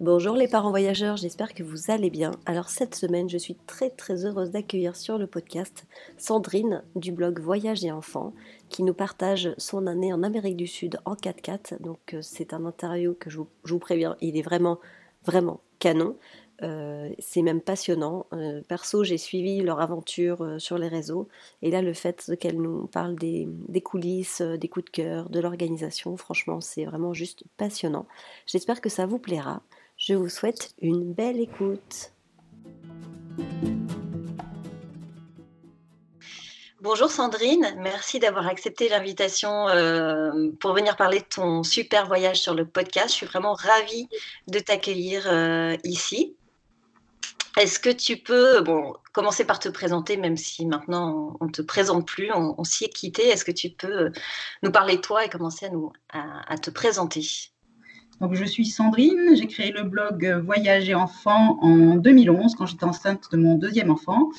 Bonjour les parents voyageurs, j'espère que vous allez bien. Alors cette semaine, je suis très très heureuse d'accueillir sur le podcast Sandrine du blog Voyage et Enfants qui nous partage son année en Amérique du Sud en 4x4. Donc euh, c'est un interview que je vous, préviens, il est vraiment vraiment canon. Euh, c'est même passionnant. Euh, perso, j'ai suivi leur aventure sur les réseaux. Et là, le fait qu'elle nous parle des, des coulisses, des coups de cœur, de l'organisation, franchement, c'est vraiment juste passionnant. J'espère que ça vous plaira. Je vous souhaite une belle écoute. Bonjour Sandrine, merci d'avoir accepté l'invitation euh, pour venir parler de ton super voyage sur le podcast. Je suis vraiment ravie de t'accueillir euh, ici. Est-ce que tu peux bon, commencer par te présenter, même si maintenant on ne te présente plus, on, s'y est quitté. Est-ce que tu peux nous parler toi et commencer à, nous, à te présenter? Donc, je suis Sandrine, j'ai créé le blog Voyage et enfants en 2011 quand j'étais enceinte de mon deuxième enfant.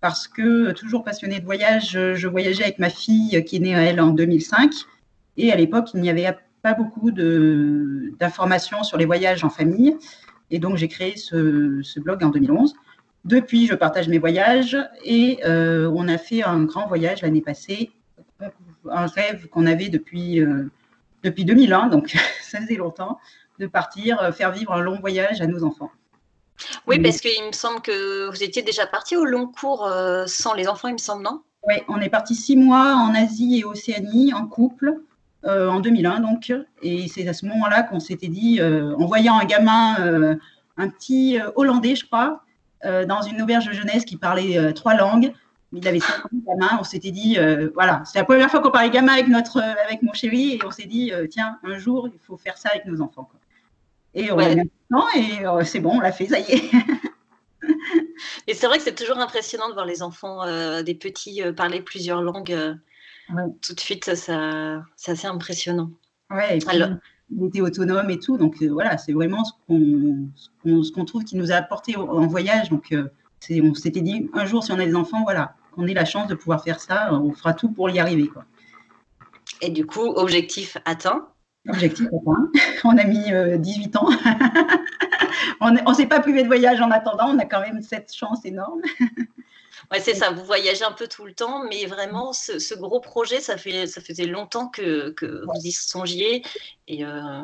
Parce que, toujours passionnée de voyage, je voyageais avec ma fille qui est née, elle, en 2005. Et à l'époque, il n'y avait pas beaucoup d'informations sur les voyages en famille. Et donc, j'ai créé ce, blog en 2011. Depuis, je partage mes voyages et euh, on a fait un grand voyage l'année passée, un rêve qu'on avait depuis euh, depuis 2001, donc ça faisait longtemps, de partir euh, faire vivre un long voyage à nos enfants. Oui, parce qu'il me semble que vous étiez déjà parti au long cours euh, sans les enfants, il me semble, non? Oui, on est parti six mois en Asie et Océanie en couple. Euh, en 2001 donc, et c'est à ce moment-là qu'on s'était dit, en voyant un gamin, un petit Hollandais je crois, dans une auberge de jeunesse qui parlait trois langues, il avait 5 ans gamin. On s'était dit, euh, voilà, c'est la première fois qu'on parlait gamin avec, notre, euh, avec mon chéri et on s'est dit, euh, tiens, un jour, il faut faire ça avec nos enfants. Et on a mis temps et c'est bon, on l'a fait, ça y est. et c'est vrai que c'est toujours impressionnant de voir les enfants, des petits, parler plusieurs langues. Tout de suite, ça, c'est assez impressionnant. Ouais, Alors, il était autonome et tout. Donc voilà, c'est vraiment ce qu'on, ce qu'on trouve qui nous a apporté en voyage. Donc on s'était dit, un jour, si on a des enfants, voilà, qu'on ait la chance de pouvoir faire ça, on fera tout pour y arriver. Quoi. Et du coup, objectif atteint? Objectif atteint. On a mis 18 euh, ans. on ne s'est pas privé de voyage en attendant, on a quand même cette chance énorme. Ouais, c'est ça, vous voyagez un peu tout le temps, mais vraiment, ce, gros projet, ça, fait, ça faisait longtemps que, vous y songiez. Et, euh,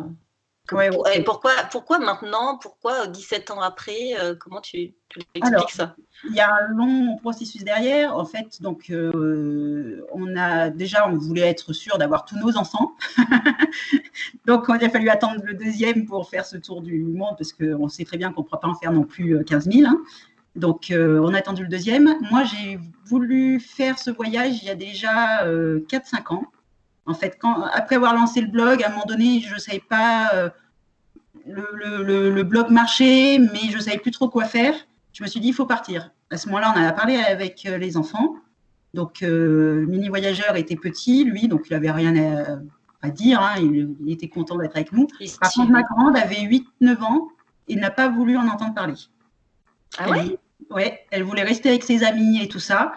et pourquoi, pourquoi maintenant Pourquoi 17 ans après euh, Comment tu, tu expliques ça? Il y a un long processus derrière. En fait, donc, euh, on a déjà, on voulait être sûr d'avoir tous nos enfants. donc, il a fallu attendre le deuxième pour faire ce tour du monde parce qu'on sait très bien qu'on ne pourra pas en faire non plus 15 euh, 000. Hein. Donc, on a attendu le deuxième. Moi, j'ai voulu faire ce voyage il y a déjà 4-5 ans. En fait, quand, après avoir lancé le blog, à un moment donné, je ne savais pas le, blog marchait, mais je ne savais plus trop quoi faire. Je me suis dit, il faut partir. À ce moment-là, on a parlé avec euh, les enfants. Donc, euh, Mini Voyageur était petit, lui, donc il n'avait rien à, dire. Hein. il, était content d'être avec nous. Par contre, ma grande avait 8-9 ans et n'a pas voulu en entendre parler. Ah ouais? Ouais, elle voulait rester avec ses amis et tout ça.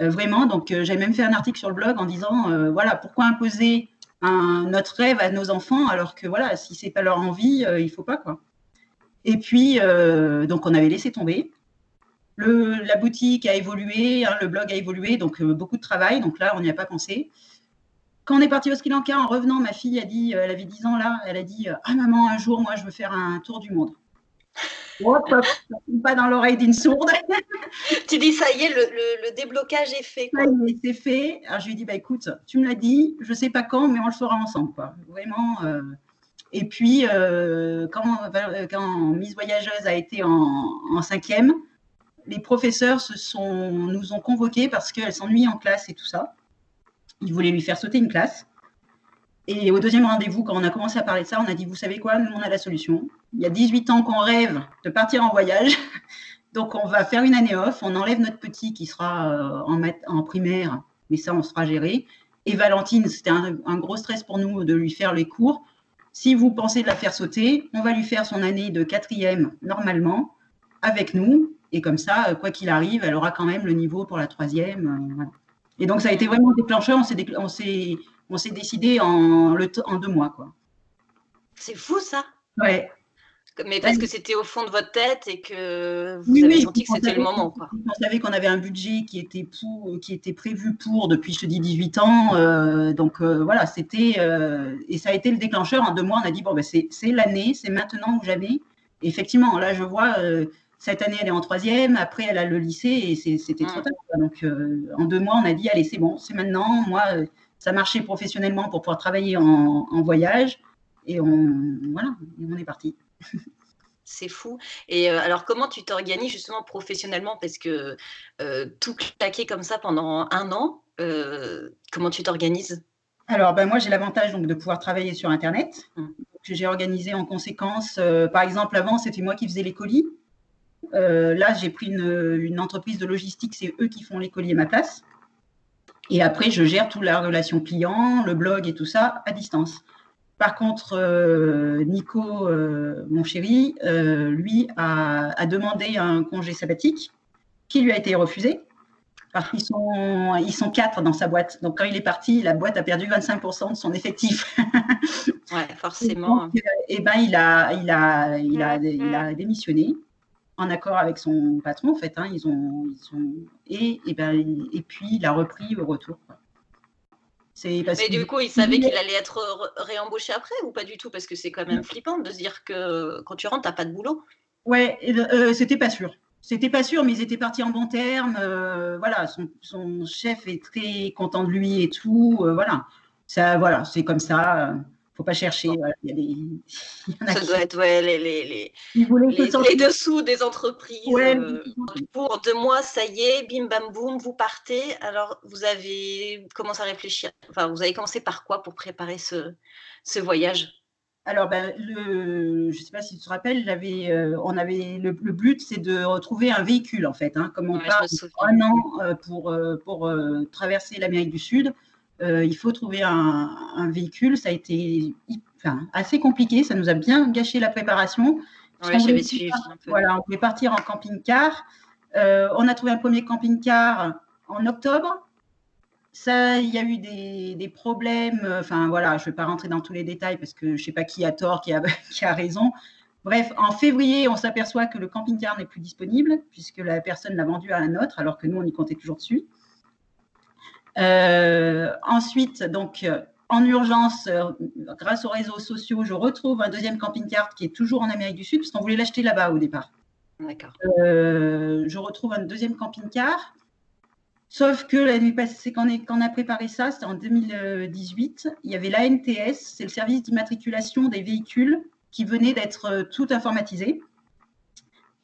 Euh, vraiment, donc j'ai même fait un article sur le blog en disant, voilà, pourquoi imposer notre rêve à nos enfants, alors que voilà, si c'est pas leur envie, euh, il faut pas quoi. Et puis, euh, donc on avait laissé tomber. La boutique a évolué, hein, le blog a évolué, donc euh, beaucoup de travail. Donc là, on n'y a pas pensé. Quand on est parti au Sri Lanka, en revenant, ma fille a dit, elle avait 10 ans là, elle a dit Ah maman, un jour, moi, je veux faire un tour du monde pas dans l'oreille d'une sourde. tu dis, ça y est, le, déblocage est fait. c'est fait. Alors, je lui ai dit, bah, écoute, tu me l'as dit, je ne sais pas quand, mais on le fera ensemble. Quoi. Vraiment. Euh. Et puis, euh, quand, quand, Miss Voyageuse a été en, cinquième, les professeurs se sont, nous ont convoqués parce qu'elle s'ennuie en classe et tout ça. Ils voulaient lui faire sauter une classe. Et au deuxième rendez-vous, quand on a commencé à parler de ça, on a dit, vous savez quoi, nous, on a la solution. Il y a 18 ans qu'on rêve de partir en voyage. Donc, on va faire une année off. On enlève notre petit qui sera euh, en, en primaire, mais ça, on sera géré. Et Valentine, c'était un, gros stress pour nous de lui faire les cours. si vous pensez de la faire sauter, on va lui faire son année de quatrième normalement avec nous. Et comme ça, quoi qu'il arrive, elle aura quand même le niveau pour la troisième. Et donc, ça a été vraiment déclencheur. On s'est, décidé en, en deux mois. quoi. C'est fou, ça Ouais. Mais parce que c'était au fond de votre tête et que vous avez senti que c'était le moment. Quoi. On savait qu'on avait un budget qui était, pour, qui était prévu pour depuis, je te dis, 18 ans. Euh, donc euh, voilà, c'était. Euh, et ça a été le déclencheur. En deux mois, on a dit bon, ben, c'est l'année, c'est maintenant ou jamais. Et effectivement, là, je vois, cette année, elle est en troisième. Après, elle a le lycée et c'était trop mmh. tard. Donc en deux mois, on a dit allez, c'est bon, c'est maintenant. Moi, ça marchait professionnellement pour pouvoir travailler en, en voyage. Et on, voilà, on est parti. C'est fou. Et euh, alors, comment tu t'organises justement professionnellement? Parce que euh, tout claquer comme ça pendant un an, euh, comment tu t'organises? Alors, ben, moi, j'ai l'avantage donc de pouvoir travailler sur Internet. Mmh. J'ai organisé en conséquence, par exemple, avant, c'était moi qui faisais les colis. là, j'ai pris une, une, entreprise de logistique, c'est eux qui font les colis à ma place. Et après, je gère toute la relation client, le blog et tout ça à distance. Par contre, euh, Nico, euh, mon chéri, euh, lui a, demandé un congé sabbatique qui lui a été refusé parce qu'ils sont, ils sont quatre dans sa boîte. Donc, quand il est parti, la boîte a perdu 25% de son effectif. ouais, forcément. Et, ben, il a, il a, il a, il a démissionné en accord avec son patron, en fait. Hein, ils ont, et, et, ben, et puis, il a repris au retour. Mais du coup, il savait qu'il allait être réembauché après ou pas du tout? Parce que c'est quand même flippant de se dire que quand tu rentres, tu n'as pas de boulot. Ouais, euh, c'était pas sûr. C'était pas sûr, mais ils étaient partis en bons termes. Euh, voilà, son, chef est très content de lui et tout. Euh, voilà, ça, voilà, c'est comme ça faut pas chercher. Il y a des... ça doit être ouais, les, les, les, les, dessous des entreprises. Euh, pour deux mois, ça y est, bim bam boum, vous partez. Alors, vous avez commencé à réfléchir. Enfin, vous avez commencé par quoi pour préparer ce, ce voyage? Alors, ben, le, je ne sais pas si tu te rappelles, euh, on avait le, but, c'est de retrouver un véhicule en fait. Hein, comme on part un an euh, pour, pour traverser l'Amérique du Sud, euh, il faut trouver un, véhicule. Ça a été assez compliqué. Ça nous a bien gâché la préparation. J'avais suivi. Voilà, on pouvait partir en camping-car. Euh, on a trouvé un premier camping-car en octobre. Ça, il y a eu des, problèmes. Enfin, voilà, je ne vais pas rentrer dans tous les détails parce que je ne sais pas qui a tort, qui a, qui a raison. Bref, en février, on s'aperçoit que le camping-car n'est plus disponible puisque la personne l'a vendu à un autre, alors que nous, on y comptait toujours dessus. Euh, ensuite, donc, euh, en urgence, euh, grâce aux réseaux sociaux, je retrouve un deuxième camping-car qui est toujours en Amérique du Sud, parce qu'on voulait l'acheter là-bas au départ. D'accord. je retrouve un deuxième camping-car. Sauf que la nuit passée, quand on a préparé ça, c'était en 2018, il y avait l'ANTS, c'est le service d'immatriculation des véhicules qui venait d'être tout informatisé.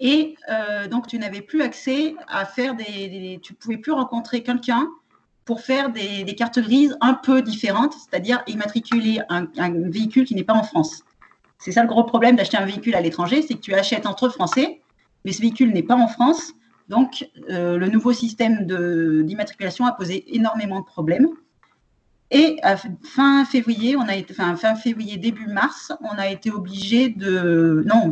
Et donc, tu n'avais plus accès à faire des, des tu pouvais plus rencontrer quelqu'un pour faire des, cartes grises un peu différentes, c'est-à-dire immatriculer un, véhicule qui n'est pas en France. C'est ça le gros problème d'acheter un véhicule à l'étranger, c'est que tu achètes entre Français, mais ce véhicule n'est pas en France. Donc, euh, le nouveau système d'immatriculation a posé énormément de problèmes. Et fin février, on a été, fin février, début mars, on a été obligé de. Non,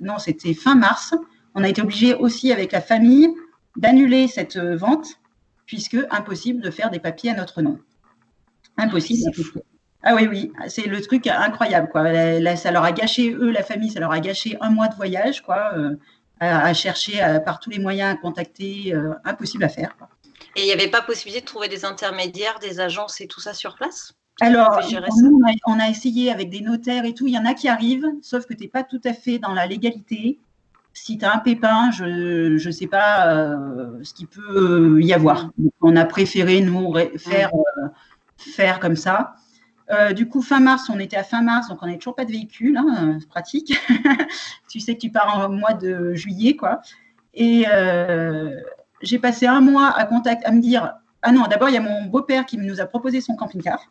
non c'était fin mars. On a été obligé aussi avec la famille d'annuler cette vente puisque impossible de faire des papiers à notre nom. Impossible. Ah oui, oui, c'est le truc incroyable. Quoi. ça leur a gâché, eux, la famille, ça leur a gâché un mois de voyage, quoi, euh, à, chercher par tous les moyens à contacter, euh, impossible à faire. Et il n'y avait pas possibilité de trouver des intermédiaires, des agences et tout ça sur place? Alors, nous, on a, essayé avec des notaires et tout. Il y en a qui arrivent, sauf que tu n'es pas tout à fait dans la légalité si tu as un pépin, je ne sais pas euh, ce qu'il peut y avoir. on a préféré, nous, faire, euh, faire comme ça. Euh, du coup, fin mars, on était à fin mars, donc on n'avait toujours pas de véhicule, hein, pratique. tu sais que tu pars en mois de juillet, quoi. Et j'ai passé un mois à contact, à me dire, ah non, d'abord, il y a mon beau-père qui nous a proposé son camping-car,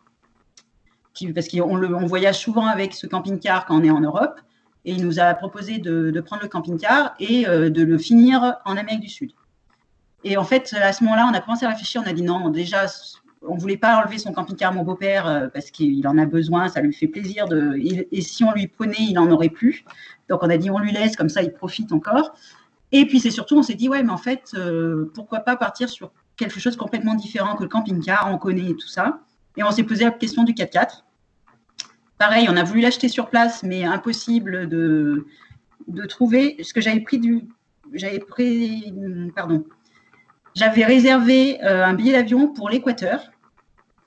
parce qu'on on voyage souvent avec ce camping-car quand on est en Europe et il nous a proposé de, prendre le camping-car et euh, de le finir en Amérique du Sud. Et en fait, à ce moment-là, on a commencé à réfléchir, on a dit non, déjà, on voulait pas enlever son camping-car à mon beau-père parce qu'il en a besoin, ça lui fait plaisir. Et si on lui prenait, il n'en aurait plus. Donc on a dit on lui laisse, comme ça il profite encore. Et puis c'est surtout, on s'est dit, ouais, mais en fait, pourquoi pas partir sur quelque chose complètement différent que le camping-car, on connaît tout ça. Et on s'est posé la question du 4x4. Pareil, on a voulu l'acheter sur place, mais impossible de, trouver. Ce que j'avais pris du. J'avais pris. Réservé euh, un billet d'avion pour l'Équateur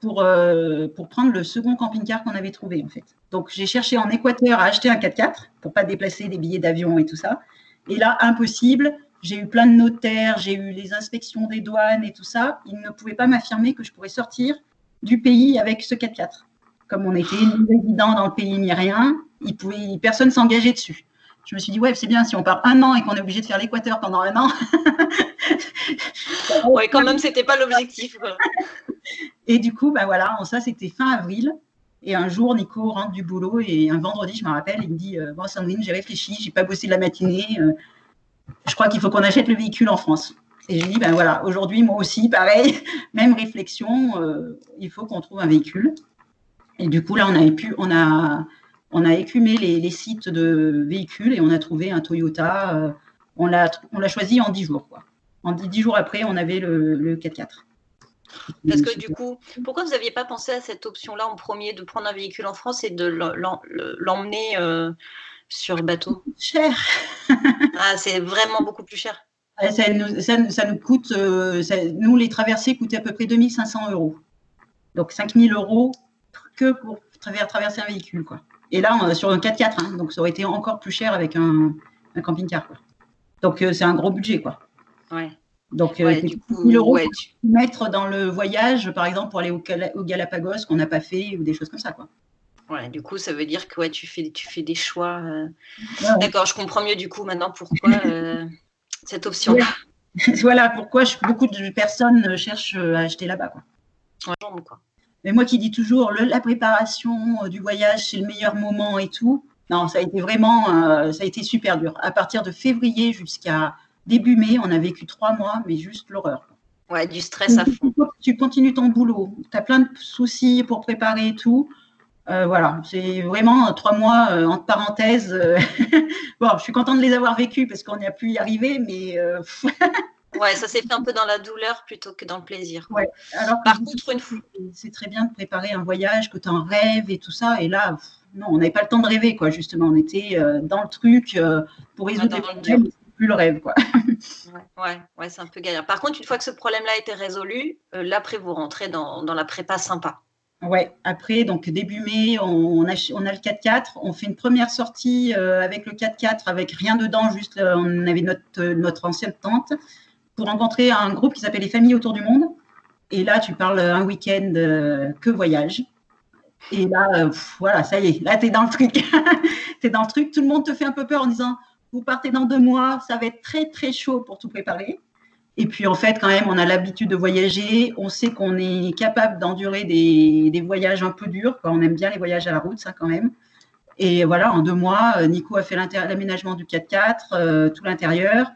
pour, euh, pour prendre le second camping-car qu'on avait trouvé, en fait. Donc, j'ai cherché en Équateur à acheter un 4x4 pour pas déplacer des billets d'avion et tout ça. Et là, impossible. J'ai eu plein de notaires, j'ai eu les inspections des douanes et tout ça. Ils ne pouvaient pas m'affirmer que je pourrais sortir du pays avec ce 4x4. Comme on était résident dans le pays ni rien, il pouvait, personne s'engageait dessus. Je me suis dit, ouais, c'est bien, si on part un an et qu'on est obligé de faire l'Équateur pendant un an. ouais, quand même, c'était pas l'objectif. et du coup, ben voilà, ça, c'était fin avril. Et un jour, Nico rentre du boulot et un vendredi, je me rappelle, il me dit euh, Bon, Sandrine, j'ai réfléchi, j'ai pas bossé de la matinée. Euh, je crois qu'il faut qu'on achète le véhicule en France. Et j'ai dit, ben voilà, aujourd'hui, moi aussi, pareil, même réflexion, euh, il faut qu'on trouve un véhicule. Et du coup, là, on a, pu, on a, on a écumé les, sites de véhicules et on a trouvé un Toyota. Euh, on l'a choisi en 10 jours. Quoi. En 10 jours après, on avait le, 4x4. Parce que du coup, pourquoi vous n'aviez pas pensé à cette option-là en premier, de prendre un véhicule en France et de l'emmener euh, sur bateau? Cher. ah, c'est vraiment beaucoup plus cher. Ça nous, ça, nous coûte, euh, nous les traversées coûtaient à peu près 2500 euros. Donc 5000 euros que pour traverser un véhicule. Quoi. Et là, on, sur un 4x4, hein, donc ça aurait été encore plus cher avec un, camping-car. Donc euh, c'est un gros budget. Quoi. Ouais. Donc, euh, 1000 euros ouais, mettre dans le voyage, par exemple, pour aller au, au Galapagos qu'on n'a pas fait ou des choses comme ça. Quoi. Ouais, du coup, ça veut dire que ouais, tu, fais, tu fais des choix. Euh. D'accord, je comprends mieux du coup maintenant pourquoi euh, cette option. voilà pourquoi beaucoup de personnes cherchent à acheter là-bas. Quoi. quoi. Mais moi qui dis toujours la préparation euh, du voyage, c'est le meilleur moment et tout. Non, ça a été vraiment, ça a été super dur. À partir de février jusqu'à début mai, on a vécu trois mois, mais juste l'horreur. Ouais, du stress à fond. Tu continues ton boulot, tu as plein de soucis pour préparer et tout. Euh, voilà, c'est vraiment trois mois euh, entre parenthèses. Euh, bon, je suis contente de les avoir vécus parce qu'on a pu y arriver, mais. ouais, ça s'est fait un peu dans la douleur plutôt que dans le plaisir. Ouais. Alors, par contre, une fois, c'est très bien de préparer un voyage, que tu en rêves et tout ça. Et là, non, on n'avait pas le temps de rêver, quoi. Justement, on était dans le truc pour résoudre les problèmes. Plus le rêve, quoi. ouais, ouais, c'est un peu galère. Par contre, une fois que ce problème-là a été résolu, après, vous rentrez dans, dans la prépa sympa. Ouais, après, donc début mai, on, a, on a le 4x4. On fait une première sortie euh, avec le 4x4, avec rien dedans, juste euh, on avait notre, euh, notre ancienne tente, pour rencontrer un groupe qui s'appelle Les Familles Autour du Monde. Et là, tu parles un week-end que voyage. Et là, voilà, ça y est, là, tu es dans le truc. truc. Tout le monde te fait un peu peur en disant, vous partez dans deux mois, ça va être très, très chaud pour tout préparer. Et puis en fait, quand même, on a l'habitude de voyager. On sait qu'on est capable d'endurer des, voyages un peu durs. On aime bien les voyages à la route, ça quand même. Et voilà, en deux mois, euh, Nico a fait l'aménagement du 4x4, euh, tout l'intérieur.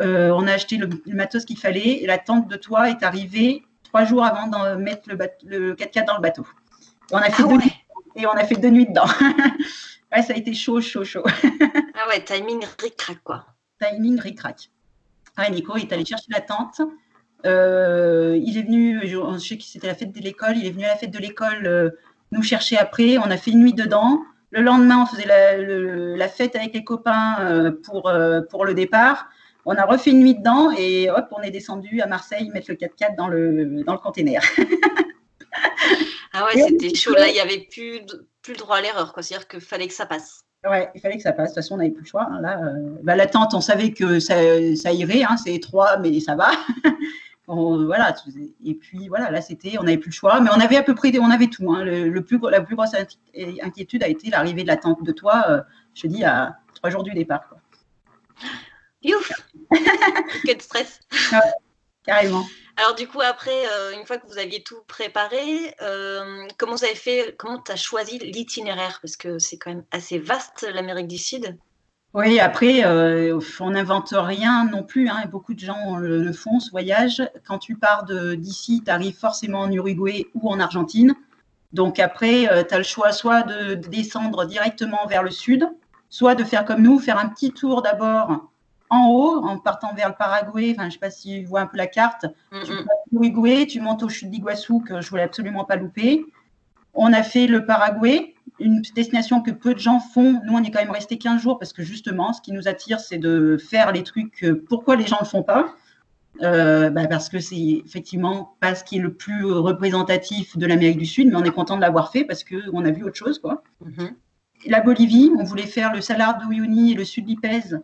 Euh, on a acheté le, matos qu'il fallait. Et la tente de toit est arrivée trois jours avant de mettre le, 4x4 dans le bateau. On a fait ah deux, et on a fait deux nuits dedans. ouais, ça a été chaud, chaud, chaud. ah ouais, timing ric-rac, quoi. Timing ric-rac. Ah, Nico est allé chercher la tente. Euh, il est venu, je, sais que c'était la fête de l'école, il est venu à la fête de l'école euh, nous chercher après. On a fait une nuit dedans. Le lendemain, on faisait la, fête avec les copains euh, pour, pour le départ. On a refait une nuit dedans et hop, on est descendu à Marseille mettre le 4x4 dans le, dans le container. ah ouais, c'était chaud. Là, il n'y avait plus, plus le droit à l'erreur. C'est-à-dire qu'il fallait que ça passe. Ouais, il fallait que ça passe. De toute façon, on n'avait plus le choix. Hein. Là, euh, bah, la tente, on savait que ça, ça irait. Hein. c'est étroit, mais ça va. voilà. Et puis voilà, là, c'était, on n'avait plus le choix, mais on avait à peu près, on avait tout. Hein. Le, plus, la plus grosse inquiétude a été l'arrivée de la tente de toi. Euh, je te dis à trois jours du départ. Quoi. Youf Quel stress. carrément. Alors du coup, après, euh, une fois que vous aviez tout préparé, euh, comment vous avez fait, comment tu as choisi l'itinéraire? Parce que c'est quand même assez vaste l'Amérique du Sud. Oui, après, euh, on n'invente rien non plus. Hein. Beaucoup de gens le, font, ce voyage. Quand tu pars d'ici, tu arrives forcément en Uruguay ou en Argentine. Donc après, tu as le choix soit de, descendre directement vers le sud, soit de faire comme nous, faire un petit tour d'abord en haut, en partant vers le Paraguay. Enfin, je ne sais pas si tu vois un peu la carte. Tu tu montes au chute d'Iguassou, que je voulais absolument pas louper. On a fait le Paraguay, une destination que peu de gens font. Nous, on est quand même resté 15 jours parce que justement, ce qui nous attire, c'est de faire les trucs. Pourquoi les gens ne le font pas euh, bah, Parce que c'est effectivement pas ce qui est le plus représentatif de l'Amérique du Sud, mais on est content de l'avoir fait parce qu'on a vu autre chose. Quoi. Mhm. La Bolivie, on voulait faire le Salar de Uyuni et le Sud Lipez euh,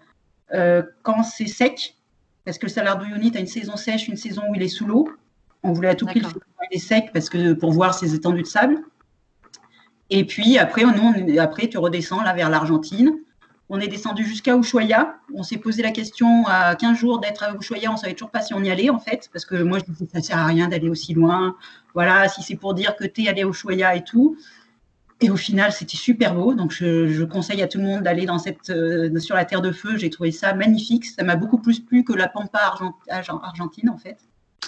quand c'est sec, parce que le Uyuni, tu as une saison sèche, une saison où il est sous l'eau. On voulait à tout prix le il est sec parce que pour voir ces étendues de sable. Et puis après, on, après tu redescends là vers l'Argentine. On est descendu jusqu'à Ushuaia. On s'est posé la question à 15 jours d'être à Ushuaia. On ne savait toujours pas si on y allait, en fait, parce que moi, je disais, ça ne sert à rien d'aller aussi loin. Voilà, si c'est pour dire que tu es allé à Ushuaia et tout. Et au final, c'était super beau. Donc, je, conseille à tout le monde d'aller dans cette, euh, sur la Terre de Feu. J'ai trouvé ça magnifique. Ça m'a beaucoup plus plu que la Pampa argentine, en fait.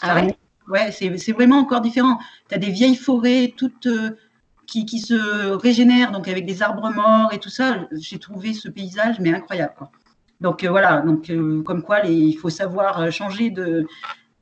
Ah ouais, ouais c'est vraiment encore différent. Tu as des vieilles forêts toutes. Euh, qui, se régénère, donc avec des arbres morts et tout ça. J'ai trouvé ce paysage, mais incroyable. Donc euh, voilà, donc, comme quoi il faut savoir changer de,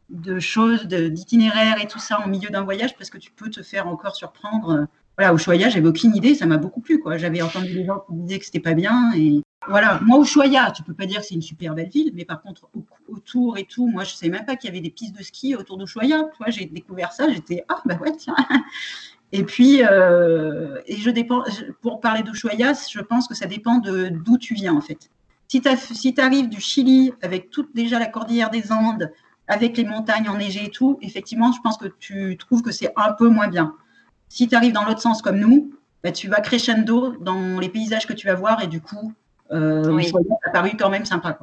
de choses, d'itinéraire et tout ça en milieu d'un voyage parce que tu peux te faire encore surprendre. Voilà, au Ushuaia, j'avais aucune idée, ça m'a beaucoup plu. J'avais entendu des gens qui disaient que c'était pas bien. Et voilà, moi, au Ushuaia, tu peux pas dire que c'est une super belle ville, mais par contre, autour et tout, moi, je savais même pas qu'il y avait des pistes de ski autour d'Ushuaia. Tu vois, j'ai découvert ça, j'étais, ah, bah ouais, tiens. Et puis, euh, et je dépends, pour parler d'Ushuaia, je pense que ça dépend de d'où tu viens en fait. Si tu arrives du Chili avec toute déjà la cordillère des Andes, avec les montagnes enneigées et tout, effectivement, je pense que tu trouves que c'est un peu moins bien. Si tu arrives dans l'autre sens comme nous, bah, tu vas crescendo dans les paysages que tu vas voir et du coup, euh, oui. ça a paru quand même sympa.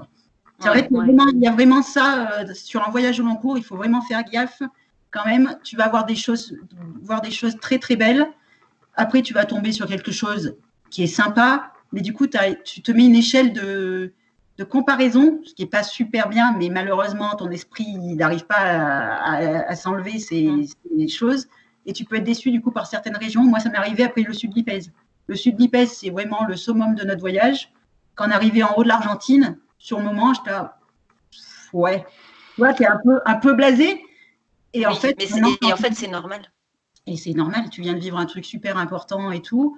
C'est vrai qu'il y a vraiment ça euh, sur un voyage au long cours, il faut vraiment faire gaffe quand même, tu vas voir des choses, voir des choses très très belles. Après, tu vas tomber sur quelque chose qui est sympa, mais du coup, tu te mets une échelle de, comparaison, ce qui n'est pas super bien, mais malheureusement, ton esprit n'arrive pas à, s'enlever ces, choses. Et tu peux être déçu du coup par certaines régions. Moi, ça m'est arrivé après le sud Lipèze. Le sud Lipèze, c'est vraiment le summum de notre voyage. Quand on arrivait en haut de l'Argentine, sur le moment, j'étais ouais, tu vois, tu es un peu, un peu blasé, et en fait, en fait, c'est normal. Et c'est normal, tu viens de vivre un truc super important et tout.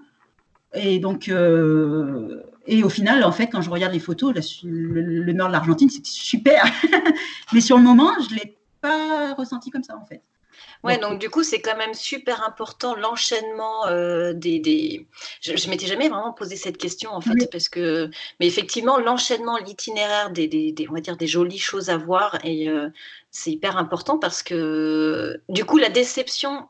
Et donc, euh, et au final, en fait, quand je regarde les photos, le, nord de l'Argentine, c'était super. Mais sur le moment, je ne l'ai pas ressenti comme ça, en fait. Ouais, donc, du coup, c'est quand même super important l'enchaînement euh, des, des, Je, ne m'étais jamais vraiment posé cette question en fait, parce que, mais effectivement, l'enchaînement, l'itinéraire des, des, on va dire des jolies choses à voir et euh, c'est hyper important parce que du coup, la déception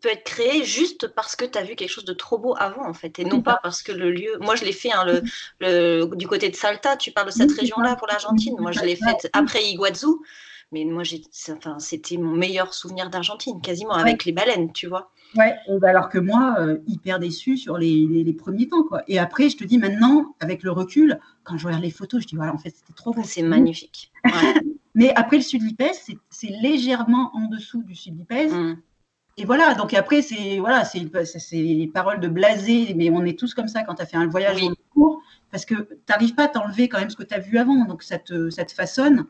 peut être créée juste parce que tu as vu quelque chose de trop beau avant en fait et non pas parce que le lieu moi je l'ai fait hein, le, le, du côté de Salta tu parles de cette région là pour l'Argentine moi je l'ai faite après Iguazu mais moi, enfin, c'était mon meilleur souvenir d'Argentine, quasiment, avec les baleines, tu vois. Ouais, bah, alors que moi, euh, hyper déçu sur les, les, premiers temps, quoi. Et après, je te dis maintenant, avec le recul, quand je regarde les photos, je dis, voilà, en fait, c'était trop beau. C'est magnifique. mais après, le sud Lipès, c'est légèrement en dessous du sud Lipès. Mmh. Et voilà, donc après, c'est voilà, c'est les paroles de blasé, mais on est tous comme ça quand tu as fait un voyage court, parce que tu n'arrives pas à t'enlever quand même ce que tu as vu avant, donc ça te, ça te façonne.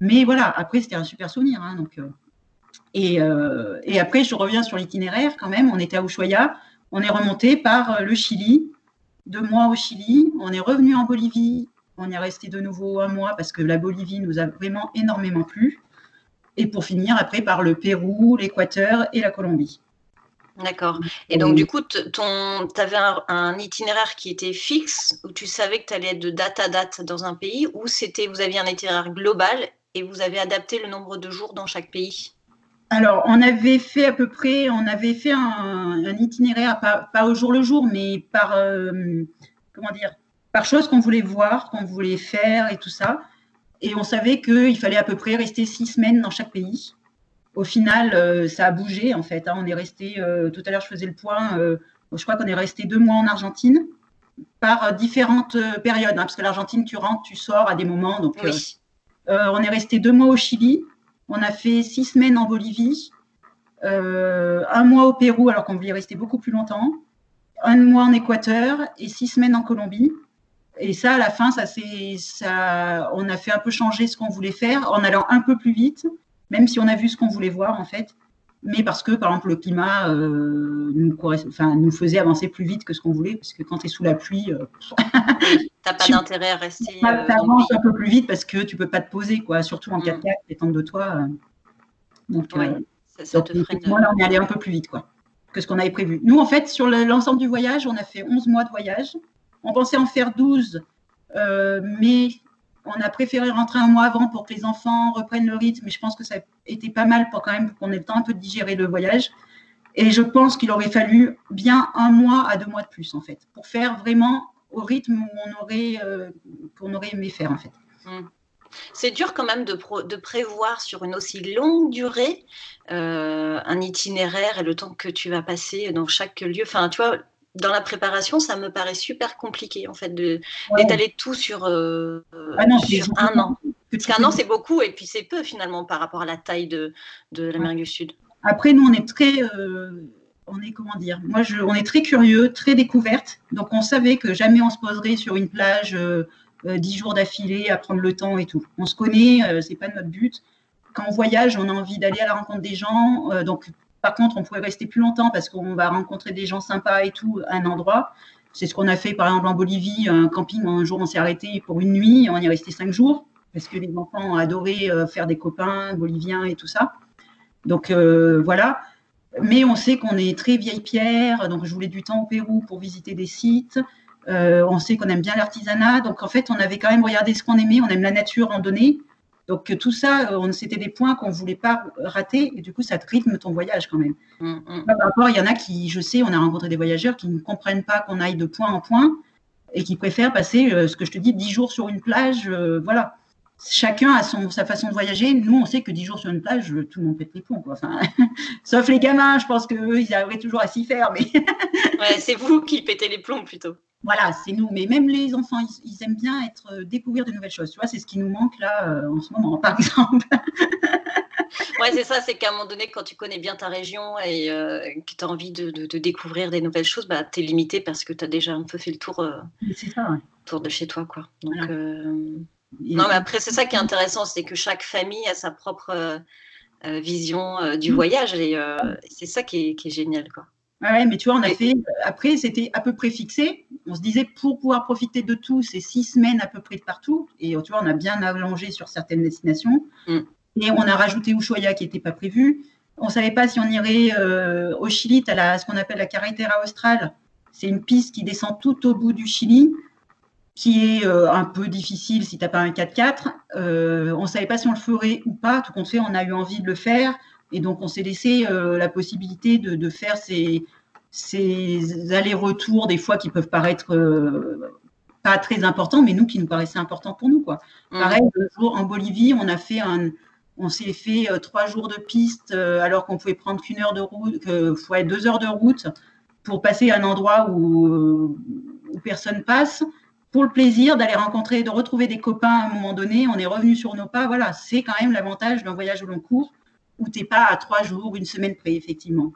Mais voilà, après, c'était un super souvenir. Hein, donc, euh, euh, et, après, je reviens sur l'itinéraire quand même. On était à Ushuaia. On est remonté par euh, le Chili, deux mois au Chili. On est revenu en Bolivie. On est resté de nouveau un mois parce que la Bolivie nous a vraiment énormément plu. Et pour finir, après, par le Pérou, l'Équateur et la Colombie. D'accord. Et donc, du coup, tu avais un, itinéraire qui était fixe, où tu savais que tu allais être de date à date dans un pays, ou c'était vous aviez un itinéraire global et vous avez adapté le nombre de jours dans chaque pays? Alors, on avait fait à peu près, on avait fait un, itinéraire, pas, au jour le jour, mais par, euh, comment dire, par chose qu'on voulait voir, qu'on voulait faire et tout ça. Et on savait qu'il fallait à peu près rester six semaines dans chaque pays. Au final, euh, ça a bougé en fait. Hein. On est resté, euh, tout à l'heure je faisais le point, je crois qu'on est resté deux mois en Argentine. par différentes périodes, hein, parce que l'Argentine, tu rentres, tu sors à des moments. Donc, on est resté deux mois au Chili, on a fait six semaines en Bolivie, un mois au Pérou, alors qu'on voulait rester beaucoup plus longtemps, un mois en Équateur et six semaines en Colombie. Et ça, à la fin, ça, ça, on a fait un peu changer ce qu'on voulait faire en allant un peu plus vite, même si on a vu ce qu'on voulait voir en fait. Mais parce que, par exemple, le climat euh, nous, faisait avancer plus vite que ce qu'on voulait, parce que quand tu es sous la pluie, euh, tu n'as pas d'intérêt à rester. Tu euh, avances un peu plus vite parce que tu peux pas te poser, quoi, surtout en 4x4, mm. de toi. Euh. donc, ça, te freine. Moi, là, on est allé un peu plus vite quoi, que ce qu'on avait prévu. Nous, en fait, sur l'ensemble du voyage, on a fait 11 mois de voyage. On pensait en faire 12, euh, mais on a préféré rentrer un mois avant pour que les enfants reprennent le rythme. Mais je pense que ça a été pas mal pour quand même qu'on ait le temps un peu de digérer le voyage. Et je pense qu'il aurait fallu bien un mois à deux mois de plus, en fait, pour faire vraiment au rythme où on aurait, euh, qu'on aurait aimé faire, en fait. Mmh. C'est dur quand même de, de, prévoir sur une aussi longue durée euh, un itinéraire et le temps que tu vas passer dans chaque lieu. Enfin, tu vois, dans la préparation, ça me paraît super compliqué en fait d'étaler tout sur, euh, ah un an. Parce qu'un an c'est beaucoup et puis c'est peu finalement par rapport à la taille de, de l'Amérique du Sud. Après, nous on est très, euh, on est comment dire, moi je, on est très curieux, très découverte. Donc on savait que jamais on se poserait sur une plage euh, dix jours d'affilée à prendre le temps et tout. On se connaît, c'est pas notre but. Quand on voyage, on a envie d'aller à la rencontre des gens. donc par contre, on pourrait rester plus longtemps parce qu'on va rencontrer des gens sympas et tout à un endroit. C'est ce qu'on a fait par exemple en Bolivie, un camping. Un jour, on s'est arrêté pour une nuit, on y est resté cinq jours parce que les enfants ont adoré euh, faire des copains boliviens et tout ça. Donc euh, voilà. Mais on sait qu'on est très vieille pierre, donc je voulais du temps au Pérou pour visiter des sites. Euh, on sait qu'on aime bien l'artisanat, donc en fait, on avait quand même regardé ce qu'on aimait. On aime la nature randonnée, donc tout ça, euh, c'était des points qu'on ne voulait pas rater et du coup, ça te rythme ton voyage quand même. Mm, mm. Par rapport, il y en a qui, je sais, on a rencontré des voyageurs qui ne comprennent pas qu'on aille de point en point et qui préfèrent passer, euh, ce que je te dis, dix jours sur une plage. Euh, voilà. Chacun a son, sa façon de voyager. Nous, on sait que dix jours sur une plage, tout le monde pète les plombs. Quoi. Enfin, sauf les gamins, je pense qu'eux, ils arriveraient toujours à s'y faire. Mais ouais, c'est vous qui pétez les plombs plutôt. Voilà, c'est nous. Mais même les enfants, ils, aiment bien être euh, découvrir de nouvelles choses. Tu vois, c'est ce qui nous manque là euh, en ce moment, par exemple. ouais, c'est ça. C'est qu'à un moment donné, quand tu connais bien ta région et euh, que tu as envie de, découvrir des nouvelles choses, bah, tu es limité parce que tu as déjà un peu fait le tour, tour de chez toi. Quoi. Donc, Non, mais après, c'est ça qui est intéressant, c'est que chaque famille a sa propre vision du mmh. voyage et c'est ça qui est, qui est génial. Quoi. Ouais, mais tu vois, on a fait. Après, c'était à peu près fixé. On se disait pour pouvoir profiter de tout, c'est six semaines à peu près de partout. Et tu vois, on a bien allongé sur certaines destinations. Mm. Et on a rajouté Ushuaia qui n'était pas prévu. On ne savait pas si on irait euh, au Chili, tu as ce qu'on appelle la carretera austral. C'est une piste qui descend tout au bout du Chili, qui est euh, un peu difficile si tu n'as pas un 4x4. Euh, on ne savait pas si on le ferait ou pas. Tout compte fait, on a eu envie de le faire. Et donc, on s'est laissé euh, la possibilité de, faire ces, allers-retours, des fois qui peuvent paraître pas très importants, mais nous qui nous paraissaient importants pour nous. Quoi. Mmh. Pareil, le jour en Bolivie, on a fait un, on s'est fait trois jours de piste alors qu'on pouvait prendre qu'une heure de route, que, deux heures de route pour passer à un endroit où, où personne passe. Pour le plaisir d'aller rencontrer, de retrouver des copains à un moment donné, on est revenu sur nos pas. Voilà, c'est quand même l'avantage d'un voyage au long cours où tu n'es pas à trois jours, une semaine près, effectivement.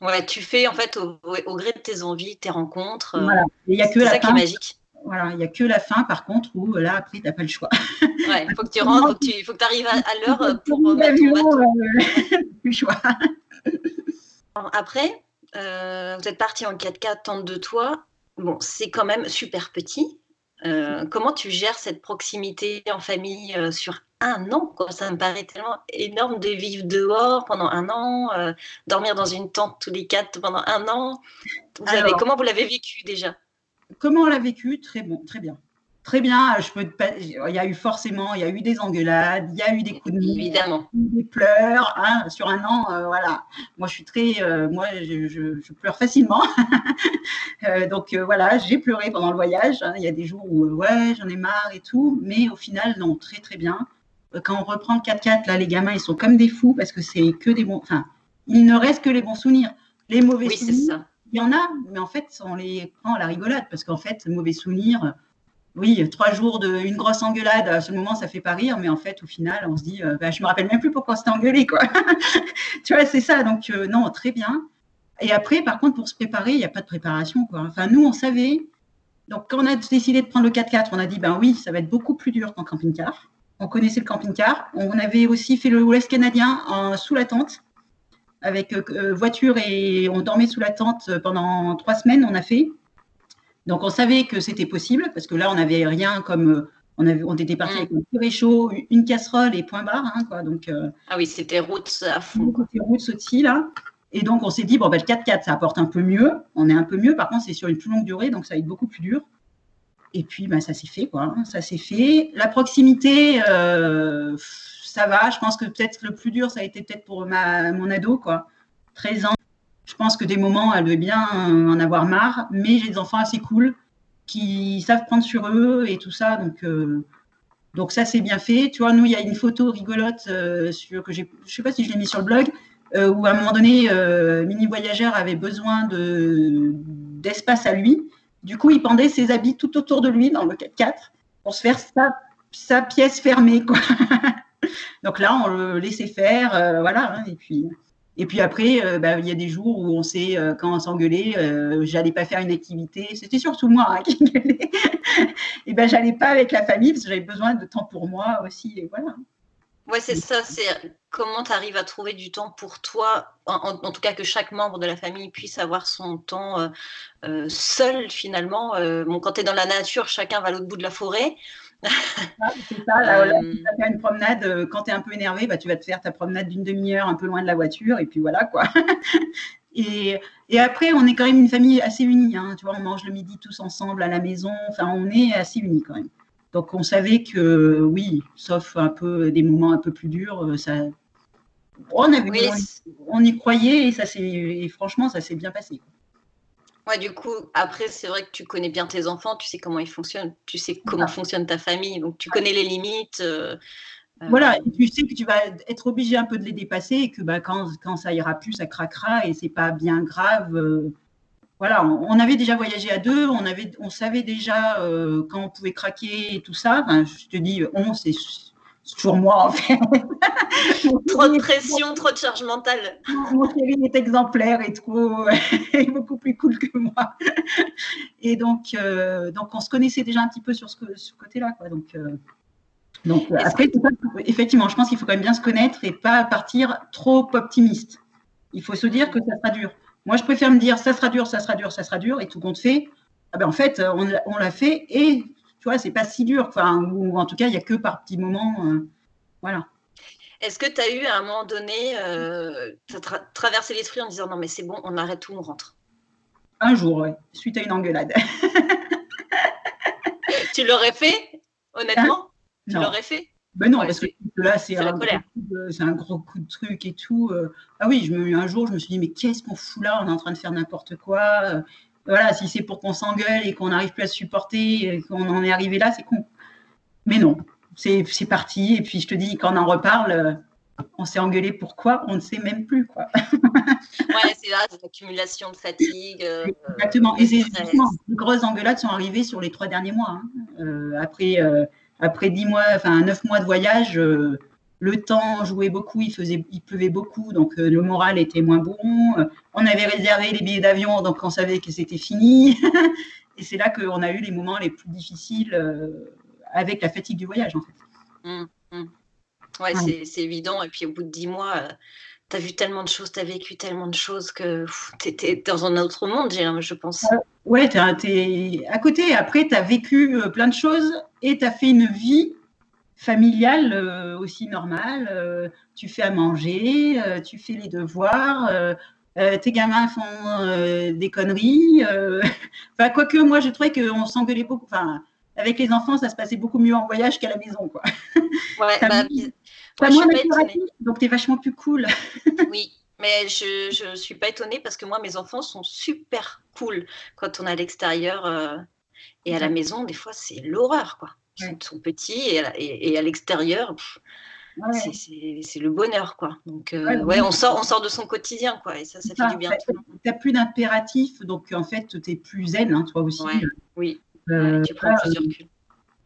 Ouais, tu fais en fait au, gré de tes envies, tes rencontres. Euh, voilà. Il y a que la ça fin. qui est magique. Voilà, il n'y a que la fin, par contre, où là, après, tu n'as pas le choix. Ouais, il faut que tu rentres, faut que tu arrives à, l'heure pour mettre ton euh, plus choix. Après, euh, vous êtes parti en 4x4, tente de toi. Bon, c'est quand même super petit. Comment tu gères cette proximité en famille sur un an. Quoi? Ça me paraît tellement énorme de vivre dehors pendant un an, euh, dormir dans une tente tous les quatre pendant un an. comment vous l'avez vécu déjà? Comment on l'a vécu? Très bon, très bien. Très bien, je peux il y a eu forcément, il y a eu des engueulades, il y a eu des coups de Évidemment. des pleurs, hein, sur un an, euh, voilà. Moi, je suis très, euh, moi, je, pleure facilement, donc voilà, j'ai pleuré pendant le voyage. Hein. Il y a des jours où ouais, j'en ai marre et tout, mais au final, non, très très bien quand on reprend le 4x4, là, les gamins, ils sont comme des fous parce que c'est que des bons. Enfin, il ne reste que les bons souvenirs. Les mauvais souvenirs, il y en a, mais en fait, on les prend à la rigolade parce qu'en fait, mauvais souvenir. Oui, trois jours de une grosse engueulade, à ce moment, ça fait pas rire, mais en fait, au final, on se dit, euh, bah, je me rappelle même plus pourquoi on s'était engueulé, quoi. tu vois, c'est ça. Donc, euh, non, très bien. Et après, par contre, pour se préparer, il n'y a pas de préparation. Enfin, nous, on savait. Donc, quand on a décidé de prendre le 4x4, on a dit, ben oui, ça va être beaucoup plus dur qu'en camping-car. On connaissait le camping-car. On avait aussi fait le Ouest canadien en, sous la tente avec euh, voiture et on dormait sous la tente pendant trois semaines, on a fait. Donc on savait que c'était possible parce que là on n'avait rien comme euh, on, avait, on était parti mm. avec un purée chaud, une casserole et point barre. Hein, quoi, donc, ah oui, c'était route à fond. C'était route aussi là. Et donc on s'est dit, bon, ben, le 4x4 ça apporte un peu mieux, on est un peu mieux, par contre c'est sur une plus longue durée donc ça va être beaucoup plus dur. Et puis ben, ça s'est fait quoi, hein, ça s'est fait. La proximité, ça va. Je pense que peut-être le plus dur, ça a été peut-être pour ma, mon ado, quoi. 13 ans. Je pense que des moments, elle veut bien en avoir marre, mais j'ai des enfants assez cool qui savent prendre sur eux et tout ça. Donc, euh, donc ça, c'est bien fait. Tu vois, nous, il y a une photo rigolote euh, sur, que je sais pas si je l'ai mis sur le blog, euh, où à un moment donné, Mini Voyageur avait besoin de, d'espace à lui. Du coup, il pendait ses habits tout autour de lui dans le 4x4 pour se faire sa, pièce fermée. Donc là, on le laissait faire, euh, voilà. Hein, et puis, et puis après, euh, bah, il y a des jours où on sait euh, quand on s'engueulait, j'allais pas faire une activité. C'était surtout moi hein, qui gueulais. et ben j'allais pas avec la famille parce que j'avais besoin de temps pour moi aussi. Et voilà. Ouais, c'est ça. C'est comment tu arrives à trouver du temps pour toi, en, tout cas que chaque membre de la famille puisse avoir son temps seul finalement. quand tu es dans la nature, chacun va à l'autre bout de la forêt. Ah, c'est ça, là, tu vas faire une promenade, euh, quand tu es un peu énervé, bah, tu vas te faire ta promenade d'une demi-heure un peu loin de la voiture, et puis voilà quoi. et, et, après, on est quand même une famille assez unie, hein, tu vois, on mange le midi tous ensemble à la maison, enfin, on est assez unis quand même. Donc on savait que oui, sauf un peu des moments un peu plus durs, euh, ça, on, avait, on, y croyait et, ça et franchement, ça s'est bien passé. Ouais, du coup, après, c'est vrai que tu connais bien tes enfants, tu sais comment ils fonctionnent, tu sais comment fonctionne ta famille, donc tu connais les limites. Euh, euh, voilà, et tu sais que tu vas être obligé un peu de les dépasser et que bah, quand, quand ça ira plus, ça craquera et c'est pas bien grave. Euh, voilà, on, avait déjà voyagé à deux, on, avait, on savait déjà quand on pouvait craquer et tout ça. je te dis, on, c'est toujours moi en fait. trop de pression, trop de charge mentale. Mon chéri est exemplaire et trop, beaucoup plus cool que moi. Et donc, euh, donc on se connaissait déjà un petit peu sur ce, ce côté-là. Quoi. Donc, euh, donc après, effectivement, je pense qu'il faut quand même bien se connaître et pas partir trop optimiste. Il faut se dire que ça sera dur. Moi, je préfère me dire ça sera dur, ça sera dur, ça sera dur, et tout compte fait. Ah ben, en fait, on, on l'a fait et tu vois, c'est pas si dur. Enfin, ou en tout cas, il n'y a que par petits moments. Euh, voilà. Est-ce que tu as eu à un moment donné, euh, traversé l'esprit en disant non, mais c'est bon, on arrête tout, on rentre? Un jour, oui, suite à une engueulade. tu l'aurais fait, honnêtement? Hein Tu l'aurais fait? Ben non, parce que là, c'est un, un, gros coup de truc et tout. Euh. Ah oui, je me, un jour, je me suis dit, mais qu'est-ce qu'on fout là? On est en train de faire n'importe quoi voilà, si c'est pour qu'on s'engueule et qu'on n'arrive plus à se supporter, et qu'on en est arrivé là, c'est con. Mais non, c'est parti. Et puis je te dis, quand on en reparle, euh, on s'est engueulé pourquoi? On ne sait même plus. Quoi. ouais, c'est là, c'est l'accumulation de fatigue. Euh, Exactement. Et les grosses engueulades sont arrivées sur les trois derniers mois. Hein. Euh, après, après dix mois, enfin neuf mois de voyage, le temps jouait beaucoup, il, faisait, il pleuvait beaucoup, donc euh, le moral était moins bon. Euh, on avait réservé les billets d'avion, donc on savait que c'était fini. et c'est là qu'on a eu les moments les plus difficiles euh, avec la fatigue du voyage, en fait. Mmh, mmh. Ouais, c'est évident. Et puis au bout de dix mois, tu as vu tellement de choses, tu as vécu tellement de choses que tu étais dans un autre monde, je pense. ouais, tu es, à côté. Après, tu as vécu plein de choses et tu as fait une vie familiale euh, aussi normale. Euh, tu fais à manger, euh, tu fais les devoirs, tes gamins font des conneries. enfin, quoique, moi, je trouvais qu'on s'engueulait beaucoup. Enfin, avec les enfants, ça se passait beaucoup mieux en voyage qu'à la maison. Quoi. Ouais, bah, moins donc tu es vachement plus cool. oui, mais je ne suis pas étonnée parce que moi, mes enfants sont super cool quand on est à l'extérieur et à la maison. Des fois, c'est l'horreur, quoi sont petits et, à l'extérieur, c'est le bonheur, quoi. Donc, ouais, on, sort, on sort de son quotidien, quoi, et ça, ça fait du bien. Tu n'as plus d'impératif, donc en fait, tu es plus zen, hein, toi aussi. oui, tu prends plus de recul.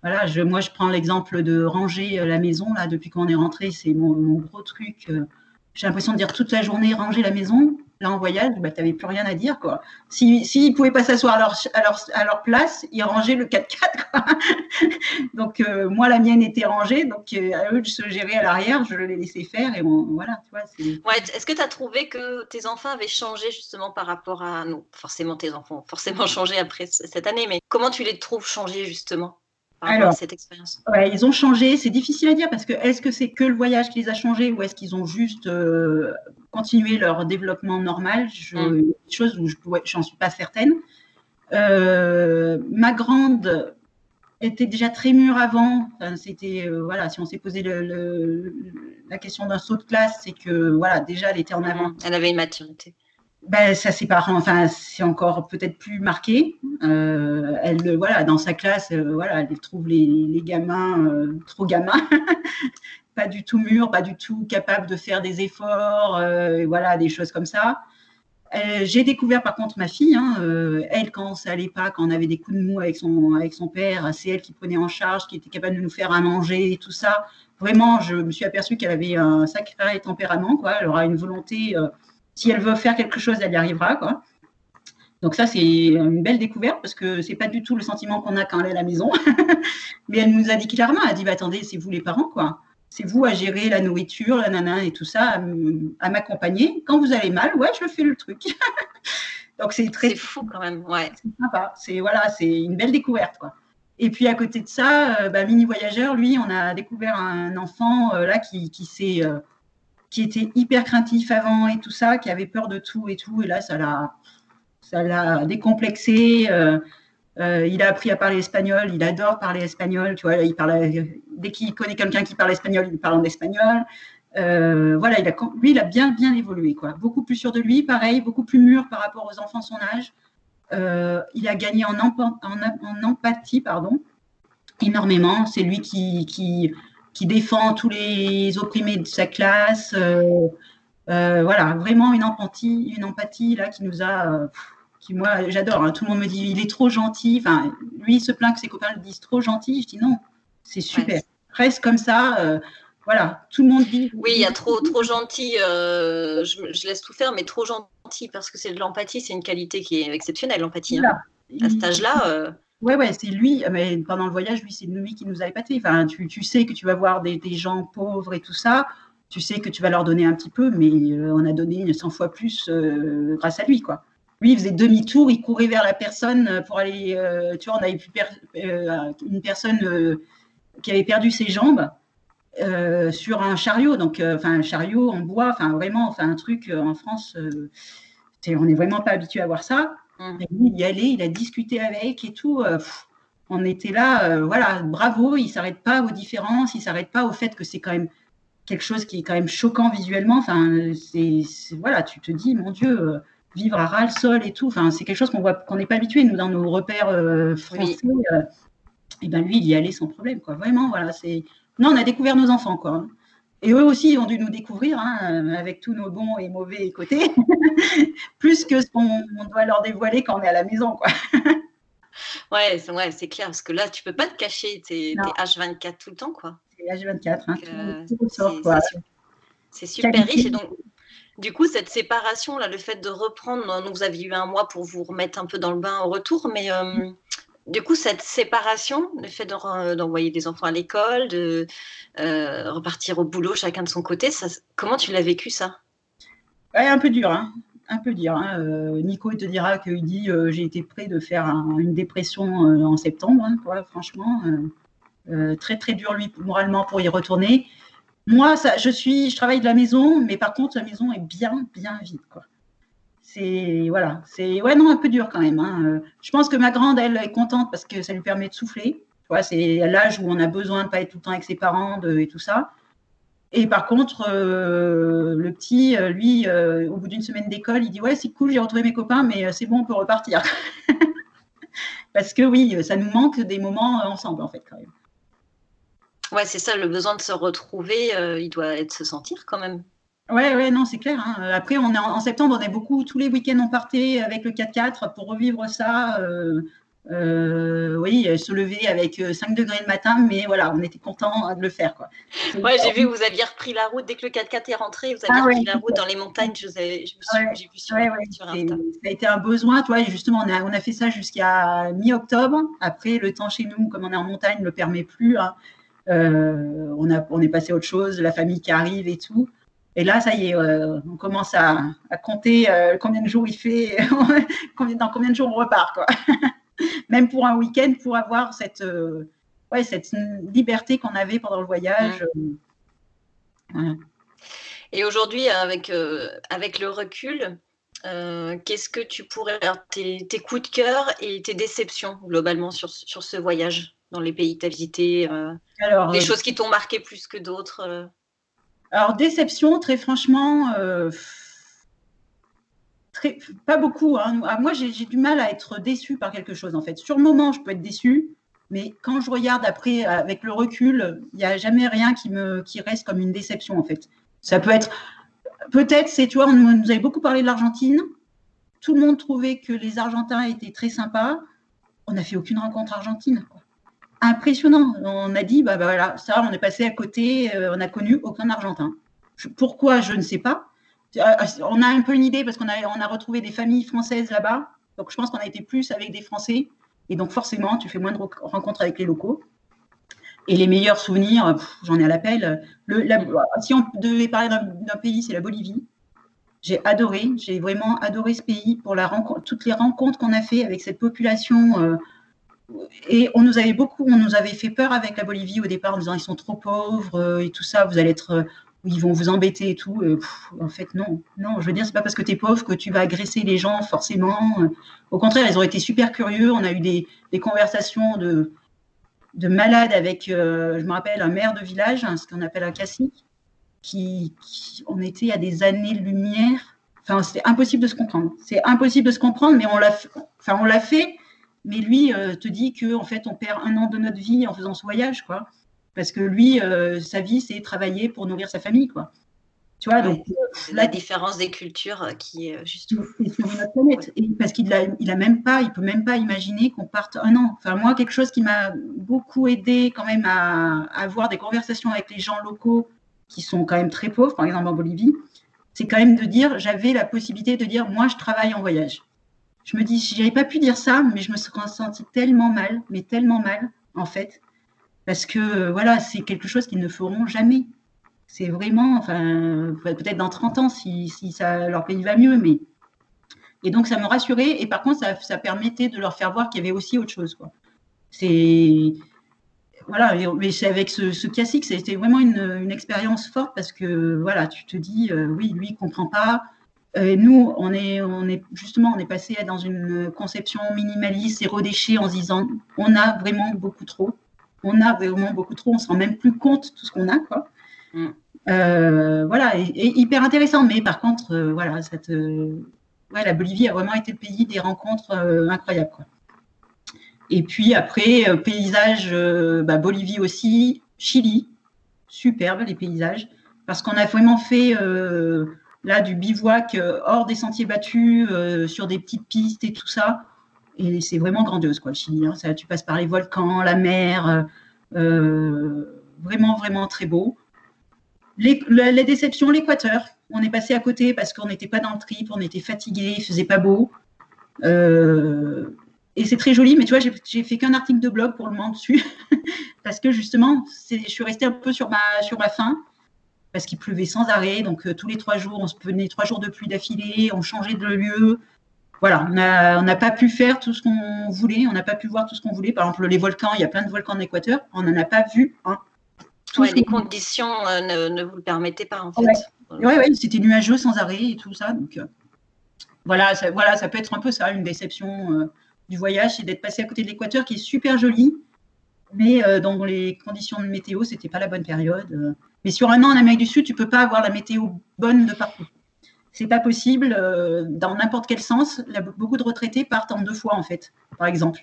Voilà, je, moi, je prends l'exemple de ranger la maison, là, depuis qu'on est rentré, c'est mon, mon, gros truc. J'ai l'impression de dire toute la journée ranger la maison là en voyage, bah, tu n'avais plus rien à dire. Quoi. S'ils si, ne pouvaient pas s'asseoir à leur, à, leur, à leur, place, ils rangeaient le 4x4. donc, euh, moi, la mienne était rangée. Donc, euh, à eux de se gérer à l'arrière, je les laissais faire. Et voilà, tu vois, Est-ce que tu as trouvé que tes enfants avaient changé justement par rapport à nous Forcément, tes enfants ont forcément changé après cette année, mais comment tu les trouves changés justement? Alors, cette expérience ouais, Ils ont changé, c'est difficile à dire parce que est-ce que c'est que le voyage qui les a changés ou est-ce qu'ils ont juste euh, continué leur développement normal? Je, mm. Chose où je n'en suis pas certaine. Euh, ma grande était déjà très mûre avant. c'était euh, voilà, si on s'est posé le, la question d'un saut de classe, c'est que voilà, déjà elle était en avant. Elle avait une maturité ben, ça c'est enfin c'est encore peut-être plus marqué. Euh, elle, voilà, dans sa classe, euh, voilà, elle trouve les, gamins euh, trop gamins, pas du tout mûrs, pas du tout capables de faire des efforts, voilà, des choses comme ça. J'ai découvert par contre ma fille, hein, elle quand ça allait pas, quand on avait des coups de mou avec son, avec son père, c'est elle qui prenait en charge, qui était capable de nous faire à manger et tout ça. Vraiment, je me suis aperçue qu'elle avait un sacré tempérament, quoi. Elle aura une volonté si elle veut faire quelque chose, elle y arrivera. Quoi. Donc ça, c'est une belle découverte parce que c'est pas du tout le sentiment qu'on a quand elle est à la maison. Mais elle nous a dit clairement, elle a dit, bah, attendez, c'est vous les parents, quoi. C'est vous à gérer la nourriture, la nana et tout ça, à m'accompagner. Quand vous allez mal, ouais, je fais le truc. Donc c'est très. C'est fou quand même, ouais. C'est sympa. C'est voilà, c'est une belle découverte, quoi. Et puis à côté de ça, euh, bah, mini voyageur, lui, on a découvert un enfant euh, là qui, qui s'est euh, qui était hyper craintif avant et tout ça, qui avait peur de tout et tout. Et là, ça l'a, ça l'a décomplexé. Euh, euh, il a appris à parler espagnol. Il adore parler espagnol. Tu vois, il parle, dès qu'il connaît quelqu'un qui parle espagnol, il parle en espagnol. Euh, voilà, il a, lui, il a bien, bien évolué. Quoi. Beaucoup plus sûr de lui, pareil, beaucoup plus mûr par rapport aux enfants son âge. il a gagné en, en, empathie, pardon, énormément. C'est lui qui, qui qui défend tous les opprimés de sa classe. Euh, euh, voilà, vraiment une empathie, une empathie là qui nous a, euh, qui moi j'adore. Hein. Tout le monde me dit il est trop gentil. Enfin, lui il se plaint que ses copains le disent trop gentil. Je dis non, c'est super. Reste comme ça. voilà, tout le monde dit. Oui, il y a trop, trop gentil. Je, laisse tout faire, mais trop gentil parce que c'est de l'empathie. C'est une qualité qui est exceptionnelle, l'empathie. Hein. À cet âge-là. Ouais, ouais, c'est lui, mais pendant le voyage, lui, c'est lui qui nous a épatés. Enfin, tu, tu, sais que tu vas voir des, des, gens pauvres et tout ça, tu sais que tu vas leur donner un petit peu, mais euh, on a donné 100 fois plus euh, grâce à lui, quoi. Lui, il faisait demi-tour, il courait vers la personne pour aller. Euh, tu vois, on avait pu une personne qui avait perdu ses jambes sur un chariot, donc, enfin, un chariot en bois, enfin, vraiment, enfin, un truc en France, on n'est vraiment pas habitué à voir ça. Mmh. il y allait, il a discuté avec et tout. Euh, on était là, euh, voilà, bravo, il ne s'arrête pas aux différences, il ne s'arrête pas au fait que c'est quand même quelque chose qui est quand même choquant visuellement. Enfin, c'est, voilà, tu te dis, mon Dieu, euh, vivre à ras le sol et tout. Enfin, c'est quelque chose qu'on voit, qu'on n'est pas habitué nous dans nos repères français. et ben lui, il y allait sans problème, quoi. Vraiment, voilà, c'est. Non, on a découvert nos enfants, quoi. Et eux aussi ont dû nous découvrir hein, avec tous nos bons et mauvais côtés, plus que ce qu'on doit leur dévoiler quand on est à la maison. Quoi. ouais, c'est clair, parce que là, tu peux pas te cacher, tu es, H24 tout le temps. quoi. C'est H24, hein, euh, C'est super riche. Et donc, du coup, cette séparation, là, le fait de reprendre, vous aviez eu un mois pour vous remettre un peu dans le bain au retour, mais euh, du coup, cette séparation, le fait d'envoyer des enfants à l'école, de euh, repartir au boulot chacun de son côté, comment tu l'as vécu ça? Un peu dur, hein un peu dur. Hein. Euh, Nico te dira qu'il dit euh, j'ai été prêt de faire une dépression en septembre, hein, franchement. très très dur lui moralement pour y retourner. Moi, ça, je suis, je travaille de la maison, mais par contre la maison est bien bien vide. C'est voilà, c'est un peu dur quand même. Hein. Je pense que ma grande elle est contente parce que ça lui permet de souffler. c'est l'âge où on a besoin de pas être tout le temps avec ses parents et tout ça. Et par contre, euh, le petit, euh, lui, euh, au bout d'une semaine d'école, il dit ouais c'est cool, j'ai retrouvé mes copains, mais c'est bon, on peut repartir. parce que oui, ça nous manque des moments ensemble en fait quand même. Ouais, c'est ça, le besoin de se retrouver, il doit être se sentir quand même. Ouais, ouais, non, c'est clair. Hein. Après, on est en, septembre, on est beaucoup, tous les week-ends, on partait avec le 4x4 pour revivre ça. Euh, euh, oui, se lever avec 5 euh, degrés le matin, mais voilà, on était content de le faire. Quoi. Ouais, j'ai vu, vous aviez repris la route dès que le 4x4 est rentré, vous avez ah repris la route dans les montagnes. Je, vous ai, je me j'ai vu sur, sur Insta. Ça a été un besoin, toi, justement, on a, on a fait ça jusqu'à mi-octobre. Après, le temps chez nous, comme on est en montagne, ne le permet plus. Hein. on, a, on est passé à autre chose, la famille qui arrive et tout. Et là, ça y est, euh, on commence à, compter euh, combien de jours il fait, dans combien de jours on repart. Quoi. Même pour un week-end, pour avoir cette, euh, ouais, cette liberté qu'on avait pendant le voyage. Et aujourd'hui, avec, avec le recul, qu'est-ce que tu pourrais. Tes, tes, coups de cœur et tes déceptions globalement sur, sur ce voyage dans les pays que tu as visités Alors, Des choses qui t'ont marqué plus que d'autres alors, déception, très franchement, euh, pas beaucoup. Hein. Ah, moi, j'ai du mal à être déçue par quelque chose, en fait. Sur le moment, je peux être déçue, mais quand je regarde après, avec le recul, il n'y a jamais rien qui, me, reste comme une déception, en fait. Ça peut être. Peut-être, c'est, tu vois, on nous avait beaucoup parlé de l'Argentine. Tout le monde trouvait que les Argentins étaient très sympas. On n'a fait aucune rencontre argentine. Impressionnant. On a dit, bah, bah, voilà, ça, on est passé à côté, euh, on n'a connu aucun Argentin. pourquoi, je ne sais pas. Euh, on a un peu une idée parce qu'on a, retrouvé des familles françaises là-bas. Donc, je pense qu'on a été plus avec des Français. Et donc, forcément, tu fais moins de rencontres avec les locaux. Et les meilleurs souvenirs, j'en ai à l'appel. si on devait parler d'un pays, c'est la Bolivie. J'ai adoré, j'ai vraiment adoré ce pays pour la toutes les rencontres qu'on a fait avec cette population. Euh, et on nous avait beaucoup, on nous avait fait peur avec la Bolivie au départ en disant ils sont trop pauvres euh, et tout ça, vous allez être, euh, ils vont vous embêter et tout. en fait, non, non, je veux dire, c'est pas parce que tu es pauvre que tu vas agresser les gens forcément. Au contraire, ils ont été super curieux. On a eu des, conversations de, de malades avec, euh, je me rappelle, un maire de village, hein, ce qu'on appelle un cacique, qui, on était à des années-lumière. Enfin, c'était impossible de se comprendre. C'est impossible de se comprendre, mais on l'a, enfin, on l'a fait mais lui euh, te dit que en fait on perd un an de notre vie en faisant ce voyage, quoi. Parce que lui, euh, sa vie, c'est travailler pour nourrir sa famille, quoi. Tu vois, donc la différence des cultures qui est juste sur notre planète. parce qu'il a, il a même pas, il peut même pas imaginer qu'on parte un an. Enfin moi, quelque chose qui m'a beaucoup aidé quand même à, à, avoir des conversations avec les gens locaux qui sont quand même très pauvres, par exemple en Bolivie, c'est quand même de dire, j'avais la possibilité de dire, moi, je travaille en voyage je me dis, je n'avais pas pu dire ça, mais je me suis sentie tellement mal, mais tellement mal, en fait, parce que euh, voilà, c'est quelque chose qu'ils ne feront jamais. C'est vraiment, enfin, peut-être dans 30 ans si, si, ça, leur pays va mieux, mais. Et donc, ça me rassurait, et par contre, ça, ça permettait de leur faire voir qu'il y avait aussi autre chose, quoi. C'est. Voilà, mais c'est avec ce, ce classique, c'était vraiment une, une, expérience forte parce que, voilà, tu te dis, euh, oui, lui, il comprend pas, euh, nous, on est, on est justement, on est passé dans une conception minimaliste, zéro déchet, en se disant, on a vraiment beaucoup trop. On a vraiment beaucoup trop. On se rend même plus compte de tout ce qu'on a, quoi. Mm. Euh, voilà, et, hyper intéressant. Mais par contre, euh, voilà, cette, ouais, la Bolivie a vraiment été le pays des rencontres incroyables, quoi. Et puis après, paysage, bah, Bolivie aussi, Chili, superbe les paysages, parce qu'on a vraiment fait là du bivouac euh, hors des sentiers battus, euh, sur des petites pistes et tout ça. Et c'est vraiment grandiose, quoi, le Chili. Hein. Tu passes par les volcans, la mer, euh, vraiment, vraiment très beau. Les, déceptions, l'Équateur. On est passé à côté parce qu'on n'était pas dans le trip, on était fatigué, il faisait pas beau. et c'est très joli, mais tu vois, j'ai fait qu'un article de blog pour le moment dessus, parce que justement, je suis restée un peu sur ma, sur ma faim parce qu'il pleuvait sans arrêt. Donc, euh, tous les trois jours, on se prenait trois jours de pluie d'affilée, on changeait de lieu. Voilà, on n'a pas pu faire tout ce qu'on voulait, on n'a pas pu voir tout ce qu'on voulait. Par exemple, les volcans, il y a plein de volcans en Équateur, on n'en a pas vu un. les conditions euh, ne, vous le permettaient pas, en fait. Oui, ouais, c'était nuageux sans arrêt et tout ça. Donc, euh, voilà, ça, voilà, ça peut être un peu ça, une déception du voyage, c'est d'être passé à côté de l'Équateur, qui est super joli, mais dans les conditions de météo, c'était pas la bonne période. Mais sur un an en Amérique du Sud, tu ne peux pas avoir la météo bonne de partout. C'est pas possible euh, dans n'importe quel sens. beaucoup de retraités partent en deux fois, en fait, par exemple.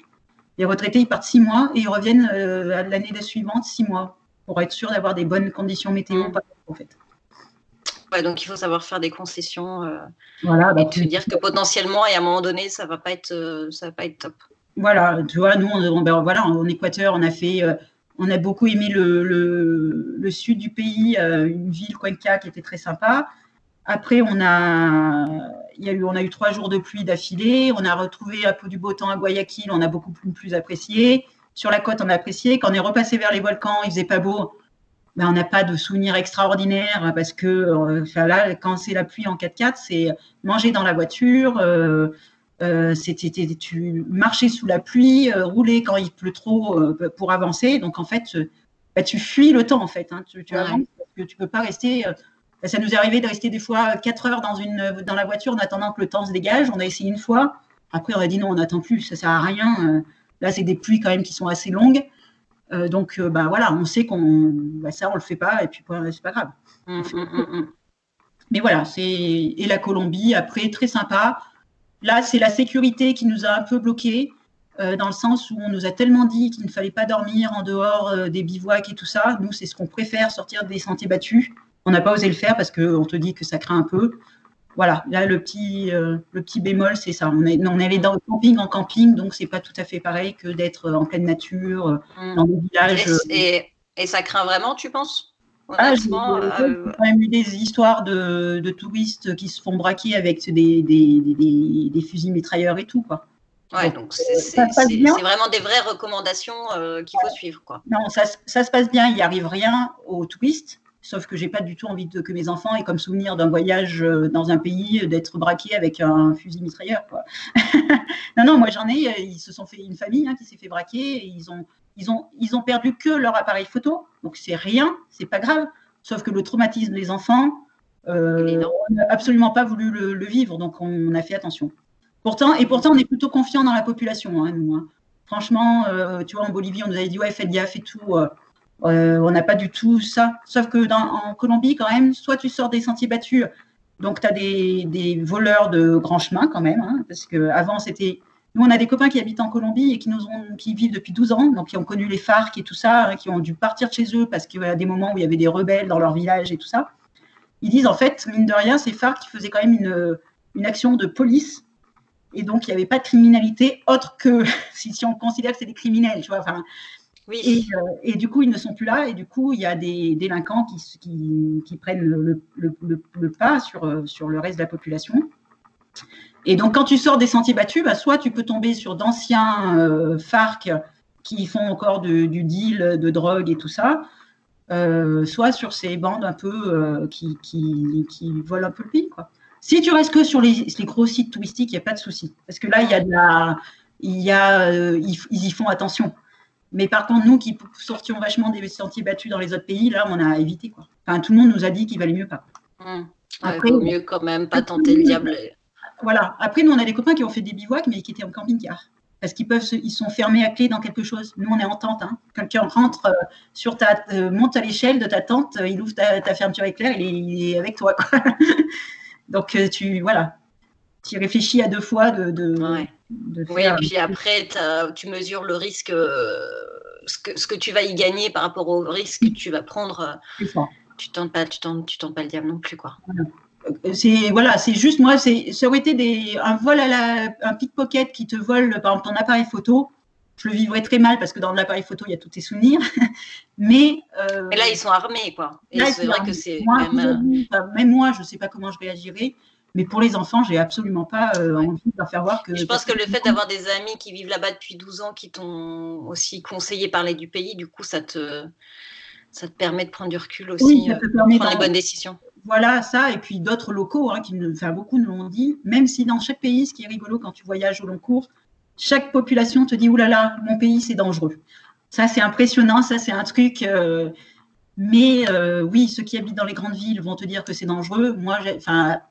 Les retraités, ils partent six mois et ils reviennent euh, l'année suivante six mois. pour être sûr d'avoir des bonnes conditions météo. Mm. En fait. Ouais, donc il faut savoir faire des concessions euh, voilà, bah, et te dire que potentiellement et à un moment donné ça va pas être euh, ça va pas être top. Voilà, tu vois, nous on, ben, voilà en Équateur on a fait on a beaucoup aimé le, sud du pays, une ville Cuenca qui était très sympa. Après on a y a eu on a eu trois jours de pluie d'affilée. On a retrouvé un peu du beau temps à Guayaquil, on a beaucoup plus, plus apprécié. Sur la côte on a apprécié. Quand on est repassé vers les volcans, il faisait pas beau ben, on n'a pas de souvenirs extraordinaires parce que euh, là, quand c'est la pluie en 4x4, c'est manger dans la voiture, euh, euh, c'était tu marcher sous la pluie, rouler quand il pleut trop pour avancer. Donc en fait, ben, tu fuis le temps en fait. Hein. tu, tu avances parce que tu peux pas rester. Ben, ça nous est arrivé de rester des fois 4 heures dans, une, dans la voiture en attendant que le temps se dégage. On a essayé une fois. Après, on a dit non, on n'attend plus, ça sert à rien. Là, c'est des pluies quand même qui sont assez longues. Euh, donc, euh, bah, voilà, on sait qu'on bah, ça, on le fait pas, et puis c'est pas grave. Mmh, mmh, mmh, Mais voilà, c'est et la Colombie après très sympa. Là, c'est la sécurité qui nous a un peu bloqués. Euh, dans le sens où on nous a tellement dit qu'il ne fallait pas dormir en dehors des bivouacs et tout ça. Nous, c'est ce qu'on préfère, sortir des sentiers battus. On n'a pas osé le faire parce qu'on te dit que ça craint un peu voilà, là le petit, euh, le petit bémol, c'est ça. On est, on est allé dans le camping en camping, donc c'est pas tout à fait pareil que d'être en pleine nature, euh, mm. dans des villages. Et, euh, et, ça craint vraiment, tu penses? Ah, j'ai quand même eu des histoires de, de, touristes qui se font braquer avec des, des, des, des fusils mitrailleurs et tout, quoi. Ouais, donc c'est vraiment des vraies recommandations qu'il faut suivre, quoi. Non, ça, ça, se passe bien, il n'y arrive rien aux touristes. Sauf que j'ai pas du tout envie de, que mes enfants aient comme souvenir d'un voyage euh, dans un pays d'être braqués avec un fusil mitrailleur. Quoi. non, non, moi j'en ai. Euh, ils se sont fait une famille hein, qui s'est fait braquer. Et ils ont, ils ont, ils ont perdu que leur appareil photo. Donc c'est rien, c'est pas grave. Sauf que le traumatisme des enfants, euh, on n'a absolument pas voulu le, vivre. Donc on, a fait attention. Pourtant, et pourtant, on est plutôt confiant dans la population, hein, nous. Hein. Franchement, tu vois, en Bolivie, on nous avait dit ouais, faites gaffe et tout. Euh, on n'a pas du tout ça. Sauf que dans, en Colombie, quand même, soit tu sors des sentiers battus, donc tu as des, voleurs de grands chemins quand même, hein, parce qu'avant, c'était. Nous, on a des copains qui habitent en Colombie et qui, nous ont, qui vivent depuis 12 ans, donc qui ont connu les FARC et tout ça, hein, qui ont dû partir de chez eux parce qu'il y a des moments où il y avait des rebelles dans leur village et tout ça. Ils disent en fait, mine de rien, ces FARC qui faisaient quand même une, une action de police et donc il n'y avait pas de criminalité autre que si, si on considère que c'est des criminels, tu vois. Enfin, euh, et, du coup, ils ne sont plus là, et du coup, il y a des délinquants qui, prennent le, pas sur, euh, sur le reste de la population. Et donc, quand tu sors des sentiers battus, bah, soit tu peux tomber sur d'anciens euh, FARC qui font encore du deal de drogue et tout ça, soit sur ces bandes un peu qui, volent un peu le pays. Si tu restes que sur les, gros sites touristiques, il n'y a pas de souci. Parce que là, ils, y font attention. Mais par contre, nous qui sortions vachement des sentiers battus dans les autres pays, là, on a évité. Quoi. Enfin, tout le monde nous a dit qu'il valait mieux pas. Mmh. Après, vaut mieux quand même pas tenter le diable. Voilà. Après, nous, on a des copains qui ont fait des bivouacs, mais qui étaient en camping-car. Parce qu'ils peuvent, ils sont fermés à clé dans quelque chose. Nous, on est en tente. Hein. Quelqu'un rentre euh, sur ta, euh, monte à l'échelle de ta tente, euh, il ouvre ta, fermeture éclair, il est, il est avec toi. Donc, tu, voilà, tu réfléchis à deux fois de, de, oui, et puis après, tu mesures le risque, euh, ce, que, ce que tu vas y gagner par rapport au risque que tu vas prendre. Tu ne tentes, pas, tu tentes, tu tentes pas le diable non plus. Quoi. Euh, c'est voilà, c'est juste moi, ça aurait été des, un vol à la, un pickpocket qui te vole par exemple ton appareil photo. Je le vivrais très mal parce que dans l'appareil photo il y a tous tes souvenirs. Mais, euh, là ils sont armés quoi. c'est vrai que c'est même, même moi je sais pas comment je réagirais. Mais pour les enfants, j'ai absolument pas euh, envie de leur faire voir que. Je pense que le fait d'avoir des amis qui vivent là-bas depuis 12 ans, qui t'ont aussi conseillé parler du pays, du coup, ça te, ça te permet de prendre du recul aussi, euh, prendre les bonnes décisions. Voilà, ça, et puis d'autres locaux, hein, qui enfin, beaucoup nous l'ont dit, même si dans chaque pays, ce qui est rigolo quand tu voyages au long cours, chaque population te dit, oulala, là là, mon pays, c'est dangereux. Ça, c'est impressionnant, ça, c'est un truc. Euh, mais euh, oui, ceux qui habitent dans les grandes villes vont te dire que c'est dangereux. Moi,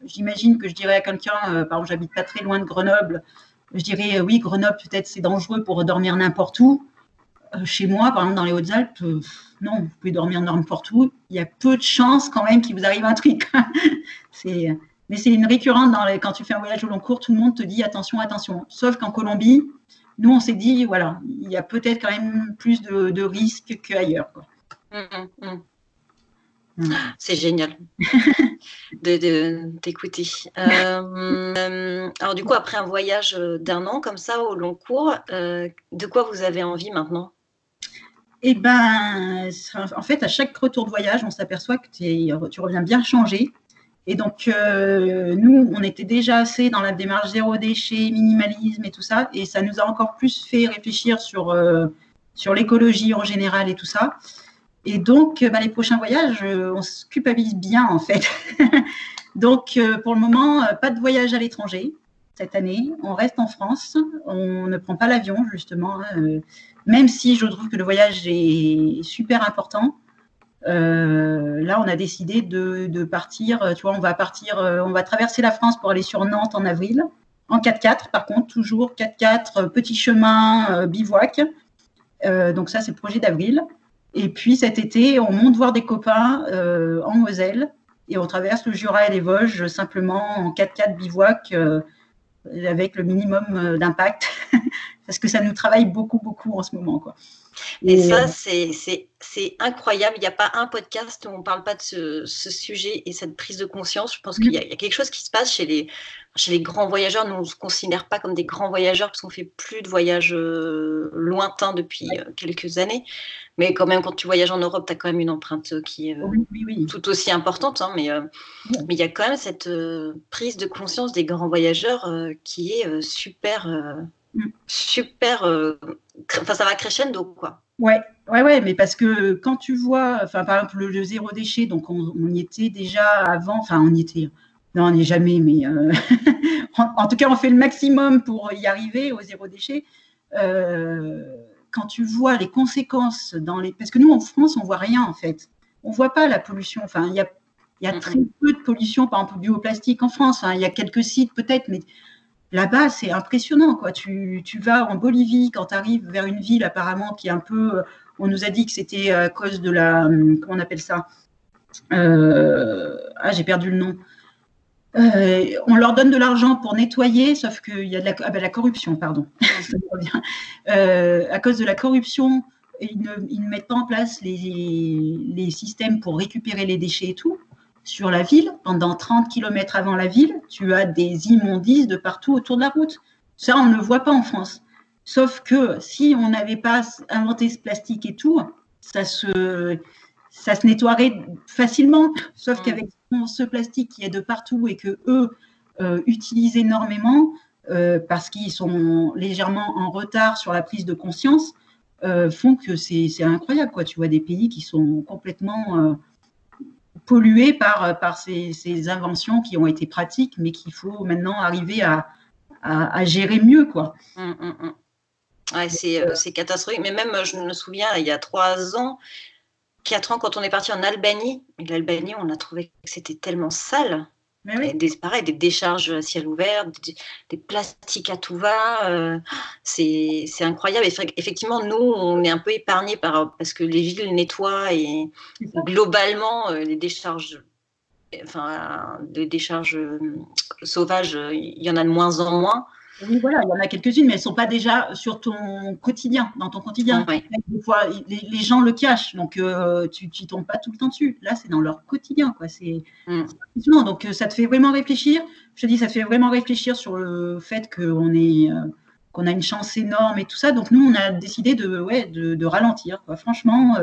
j'imagine que je dirais à quelqu'un, euh, par exemple, j'habite pas très loin de Grenoble, je dirais euh, oui, Grenoble, peut-être c'est dangereux pour dormir n'importe où. chez moi, par exemple, dans les Hautes-Alpes, non, vous pouvez dormir n'importe où. Il y a peu de chances quand même qu'il vous arrive un truc. mais c'est une récurrente quand tu fais un voyage au long cours, tout le monde te dit attention, attention. Sauf qu'en Colombie, nous, on s'est dit, voilà, il y a peut-être quand même plus de risques qu'ailleurs. Mmh, mmh. C'est génial de, t'écouter. Euh, alors du coup, après un voyage d'un an comme ça au long cours, euh, de quoi vous avez envie maintenant? Eh ben, en fait, à chaque retour de voyage, on s'aperçoit que tu reviens bien changé. Et donc, euh, nous, on était déjà assez dans la démarche zéro déchet, minimalisme et tout ça. Et ça nous a encore plus fait réfléchir sur, sur l'écologie en général et tout ça. Et donc, bah, les prochains voyages, euh, on se culpabilise bien en fait. donc, euh, pour le moment, euh, pas de voyage à l'étranger cette année. On reste en France. On ne prend pas l'avion justement, hein, même si je trouve que le voyage est super important. là, on a décidé de, partir. Tu vois, on va partir, on va traverser la France pour aller sur Nantes en avril, en 4x4. Par contre, toujours 4x4, petit chemin, bivouac. donc ça, c'est le projet d'avril. Et puis cet été, on monte voir des copains euh, en Moselle et on traverse le Jura et les Vosges simplement en 4x4 bivouac euh, avec le minimum euh, d'impact parce que ça nous travaille beaucoup, beaucoup en ce moment. Quoi. Et, ça, c'est incroyable. Il n'y a pas un podcast où on ne parle pas de ce, sujet et cette prise de conscience. Je pense qu'il y, a quelque chose qui se passe chez les, chez les grands voyageurs. Nous, on ne se considère pas comme des grands voyageurs parce qu'on fait plus de voyages lointains depuis quelques années. Mais quand même, quand tu voyages en Europe, tu as quand même une empreinte qui est euh, tout aussi importante. Hein, mais euh, mais il y a quand même cette euh, prise de conscience des grands voyageurs qui est super, mm. super. Enfin, ça va crescendo, quoi. Ouais, ouais, ouais, mais parce que quand tu vois, enfin, par exemple, le, zéro déchet, donc on, y était déjà avant, enfin, on y était. Non, on n'y est jamais, mais en, tout cas, on fait le maximum pour y arriver au zéro déchet. Euh, quand tu vois les conséquences dans les. Parce que nous, en France, on voit rien, en fait. On voit pas la pollution. Enfin, il y a, y a très peu de pollution, par exemple, bioplastique en France. Hein. Il y a quelques sites, peut-être, mais là-bas, c'est impressionnant. Quoi. Tu, tu, vas en Bolivie, quand tu arrives vers une ville, apparemment, qui est un peu. On nous a dit que c'était à cause de la. Comment on appelle ça? Euh, Ah, j'ai perdu le nom. Euh, on leur donne de l'argent pour nettoyer, sauf qu'il y a de la, ah ben, corruption, pardon. euh, à cause de la corruption, ils ne, mettent pas en place les, les, systèmes pour récupérer les déchets et tout. Sur la ville, pendant 30 km avant la ville, tu as des immondices de partout autour de la route. Ça, on ne le voit pas en France. Sauf que si on n'avait pas inventé ce plastique et tout, ça se, ça se nettoierait facilement. Sauf qu'avec ce plastique qui est de partout et que eux euh, utilisent énormément euh, parce qu'ils sont légèrement en retard sur la prise de conscience, euh, font que c'est incroyable. Quoi. Tu vois des pays qui sont complètement pollués par, par ces, ces, inventions qui ont été pratiques, mais qu'il faut maintenant arriver à, à, gérer mieux. Quoi. Hum. Ouais, c'est catastrophique. Mais même, je me souviens, il y a trois ans, quatre ans, quand on est parti en Albanie, l'Albanie, on a trouvé que c'était tellement sale. Des, pareil, des décharges à ciel ouvert, des, plastiques à tout va. Euh, c'est incroyable. effectivement, nous, on est un peu épargnés par, parce que les villes nettoient et globalement, euh, les décharges, enfin, des décharges euh, sauvages, il y en a de moins en moins. Oui, voilà, il y en a quelques-unes, mais elles ne sont pas déjà sur ton quotidien, dans ton quotidien. Des fois, les, gens le cachent, donc euh, tu ne tombes pas tout le temps dessus. Là, c'est dans leur quotidien. Quoi. C'est, mm. Donc, euh, ça te fait vraiment réfléchir. Je te dis, ça te fait vraiment réfléchir sur le fait qu'on est. Euh, qu'on a une chance énorme et tout ça. Donc nous, on a décidé de, ouais, de, ralentir. Quoi. Franchement,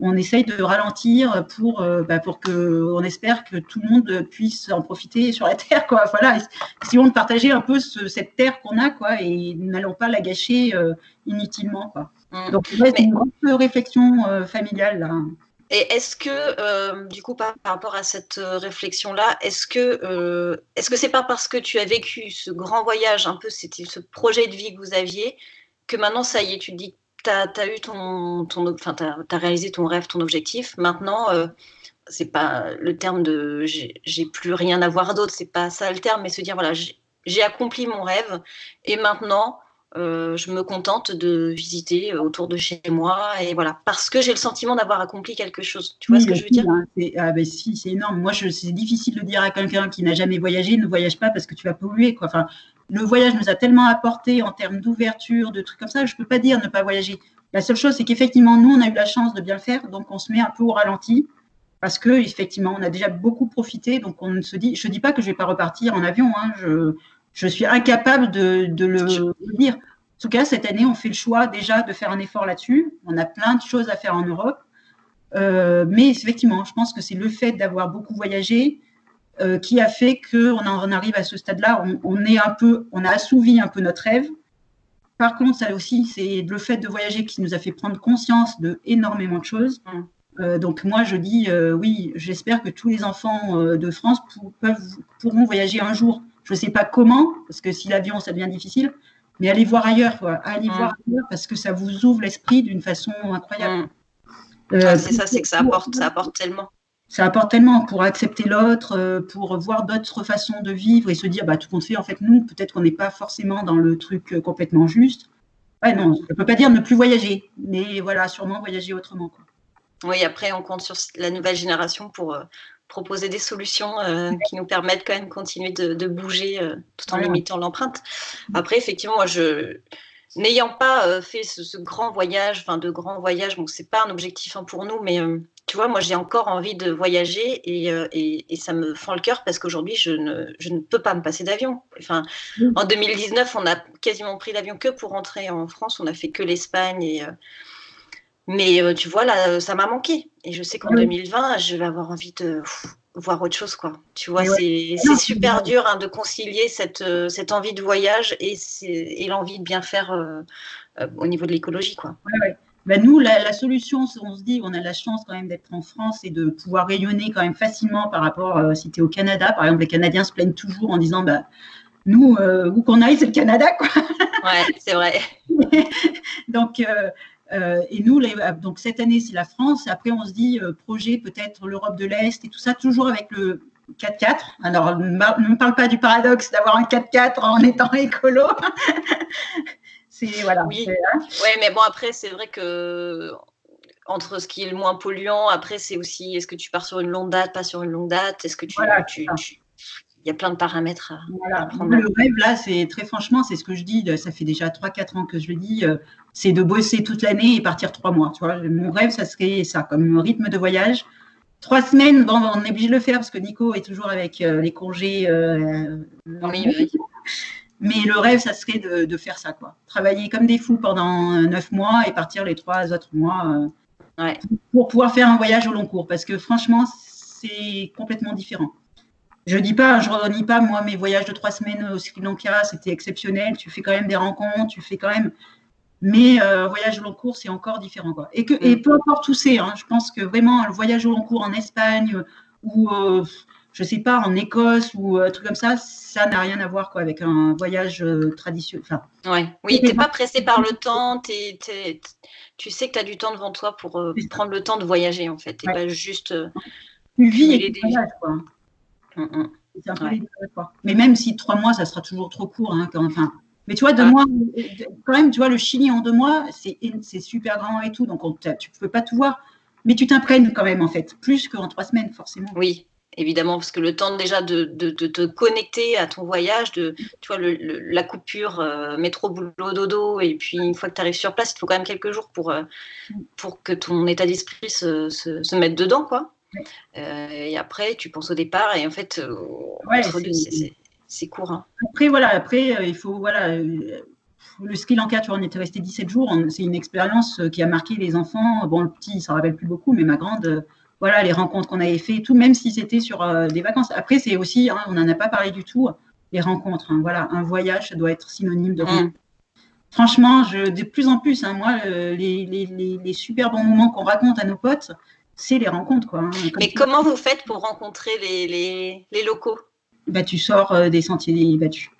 on essaye de ralentir pour, euh, bah, pour que on espère que tout le monde puisse en profiter sur la terre quoi. Voilà. Essayons de partager un peu cette terre qu'on a quoi et n'allons pas la gâcher euh, inutilement quoi. Mmh. donc c'est une grande réflexion euh, familiale là. Et est-ce que, du coup, par, rapport à cette réflexion-là, est-ce que est-ce que c'est pas parce que tu as vécu ce grand voyage, un peu, c'était ce projet de vie que vous aviez, que maintenant, ça y est, tu te dis tu as, eu ton, ton enfin, as, réalisé ton rêve, ton objectif. Maintenant, euh, c'est pas le terme de j'ai plus rien à voir d'autre, c'est pas ça le terme, mais se dire voilà, j'ai accompli mon rêve et maintenant euh, je me contente de visiter autour de chez moi et voilà parce que j'ai le sentiment d'avoir accompli quelque chose. Tu vois ce que je veux dire? hein, Ah ben si, c'est énorme. Moi, c'est difficile de dire à quelqu'un qui n'a jamais voyagé ne voyage pas parce que tu vas polluer. Quoi. Enfin, le voyage nous a tellement apporté en termes d'ouverture, de trucs comme ça, je ne peux pas dire ne pas voyager. La seule chose, c'est qu'effectivement, nous, on a eu la chance de bien le faire, donc on se met un peu au ralenti parce que effectivement, on a déjà beaucoup profité, donc on se dit, je dis pas que je vais pas repartir en avion, hein, je, suis incapable de, de le dire. En tout cas, cette année, on fait le choix déjà de faire un effort là-dessus. On a plein de choses à faire en Europe, euh, mais effectivement, je pense que c'est le fait d'avoir beaucoup voyagé euh, qui a fait qu'on en arrive à ce stade-là. On, on, est un peu, on a assouvi un peu notre rêve. Par contre, ça aussi, c'est le fait de voyager qui nous a fait prendre conscience de énormément de choses. Mmh. Euh, donc moi, je dis euh, oui, j'espère que tous les enfants de France peuvent, pourront voyager un jour. Je ne sais pas comment, parce que si l'avion, ça devient difficile, mais allez voir ailleurs, quoi. allez voir ailleurs, parce que ça vous ouvre l'esprit d'une façon incroyable. Mm. c'est ça, c'est que ça apporte, ça apporte tellement. Ça apporte tellement pour accepter l'autre, pour voir d'autres façons de vivre et se dire, bah, tout compte fait, en fait, nous, peut-être qu'on n'est pas forcément dans le truc complètement juste. Ouais, non, je ne peux pas dire ne plus voyager, mais voilà, sûrement voyager autrement. Quoi. Oui, après, on compte sur la nouvelle génération pour euh, proposer des solutions euh, qui nous permettent quand même de continuer de, bouger euh, tout en limitant l'empreinte. Après, effectivement, moi, je. N'ayant pas fait ce, grand voyage, enfin de grands voyages, bon, c'est pas un objectif hein, pour nous, mais tu vois, moi j'ai encore envie de voyager et, et, ça me fend le cœur parce qu'aujourd'hui je ne, je ne, peux pas me passer d'avion. Enfin, en 2019, on a quasiment pris l'avion que pour rentrer en France, on a fait que l'Espagne et mais euh, tu vois, là, ça m'a manqué. Et je sais qu'en 2020, je vais avoir envie de voir autre chose, quoi. Tu vois, c'est super dur hein, de concilier cette, euh, cette envie de voyage et, et l'envie de bien faire euh, au niveau de l'écologie, quoi. Ben nous, la, solution, on se dit, on a la chance quand même d'être en France et de pouvoir rayonner quand même facilement par rapport, si tu es au Canada, par exemple, les Canadiens se plaignent toujours en disant, bah, nous, où qu'on aille, c'est le Canada, quoi. Ouais, c'est vrai. Donc, euh, et nous, euh, donc cette année, c'est la France. Après, on se dit euh, projet peut-être l'Europe de l'Est et tout ça, toujours avec le 4x4. Alors, ne me parle pas du paradoxe d'avoir un 4x4 en étant écolo. Voilà. Oui. Hein. ouais, mais bon après, c'est vrai que entre ce qui est le moins polluant, après, c'est aussi est-ce que tu pars sur une longue date, pas sur une longue date, est-ce que tu, tu, il y a plein de paramètres à, prendre. Le rêve, là, c'est très franchement, c'est ce que je dis, ça fait déjà 3-4 ans que je le dis, euh, c'est de bosser toute l'année et partir trois mois. Tu vois, mon rêve, ça serait ça, comme rythme de voyage. Trois semaines, bon, on est obligé de le faire parce que Nico est toujours avec euh, les congés. Euh, Mais le rêve, ça serait de, faire ça, quoi. Travailler comme des fous pendant neuf mois et partir les trois autres mois pour pouvoir faire un voyage au long cours. Parce que franchement, c'est complètement différent. Je dis pas, je renie pas, moi, mes voyages de trois semaines au Sri Lanka, c'était exceptionnel. Tu fais quand même des rencontres, tu fais quand même. Mais euh, voyage au long cours, c'est encore différent. Quoi. Et, que, et mm. peu importe où c'est, hein, je pense que vraiment, le voyage au long cours en Espagne ou, euh, je sais pas, en Écosse ou un truc comme ça, ça n'a rien à voir quoi, avec un voyage euh, traditionnel. Enfin, ouais. Oui, tu n'es pas pressé par le temps, tu sais que tu as du temps devant toi pour prendre le temps de voyager, en fait. Tu pas juste. tu vis et tu voyages, quoi. Mm, mm. Mais même si trois mois, ça sera toujours trop court. Hein, enfin, mais tu vois, deux mois, quand même, tu vois, le Chili en deux mois, c'est super grand et tout, donc tu ne peux pas tout voir. Mais tu t'imprègnes quand même, en fait, plus qu'en trois semaines, forcément. Oui, évidemment, parce que le temps déjà de, te connecter à ton voyage, de tu vois, la coupure euh, métro, boulot, dodo, et puis une fois que tu arrives sur place, il faut quand même quelques jours pour, euh, pour que ton état d'esprit se, se, se, mette dedans, quoi. Euh, et après, tu penses au départ et en fait, c'est court. Hein. Après, voilà, après, il faut, voilà, le ski Lanka, tu vois, on était resté 17 jours. C'est une expérience qui a marqué les enfants. Bon, le petit, il s'en rappelle plus beaucoup, mais ma grande, voilà, les rencontres qu'on avait fait, tout, même si c'était sur des vacances. Après, c'est aussi, hein, on n'en a pas parlé du tout, les rencontres. Hein. voilà, un voyage, ça doit être synonyme de mmh. Franchement, je, de plus en plus, moi, les, les, les, super bons moments qu'on raconte à nos potes, c'est les rencontres. Quoi, hein, Mais comment vous faites pour rencontrer les, locaux? Bah, Tu sors euh, des sentiers battus.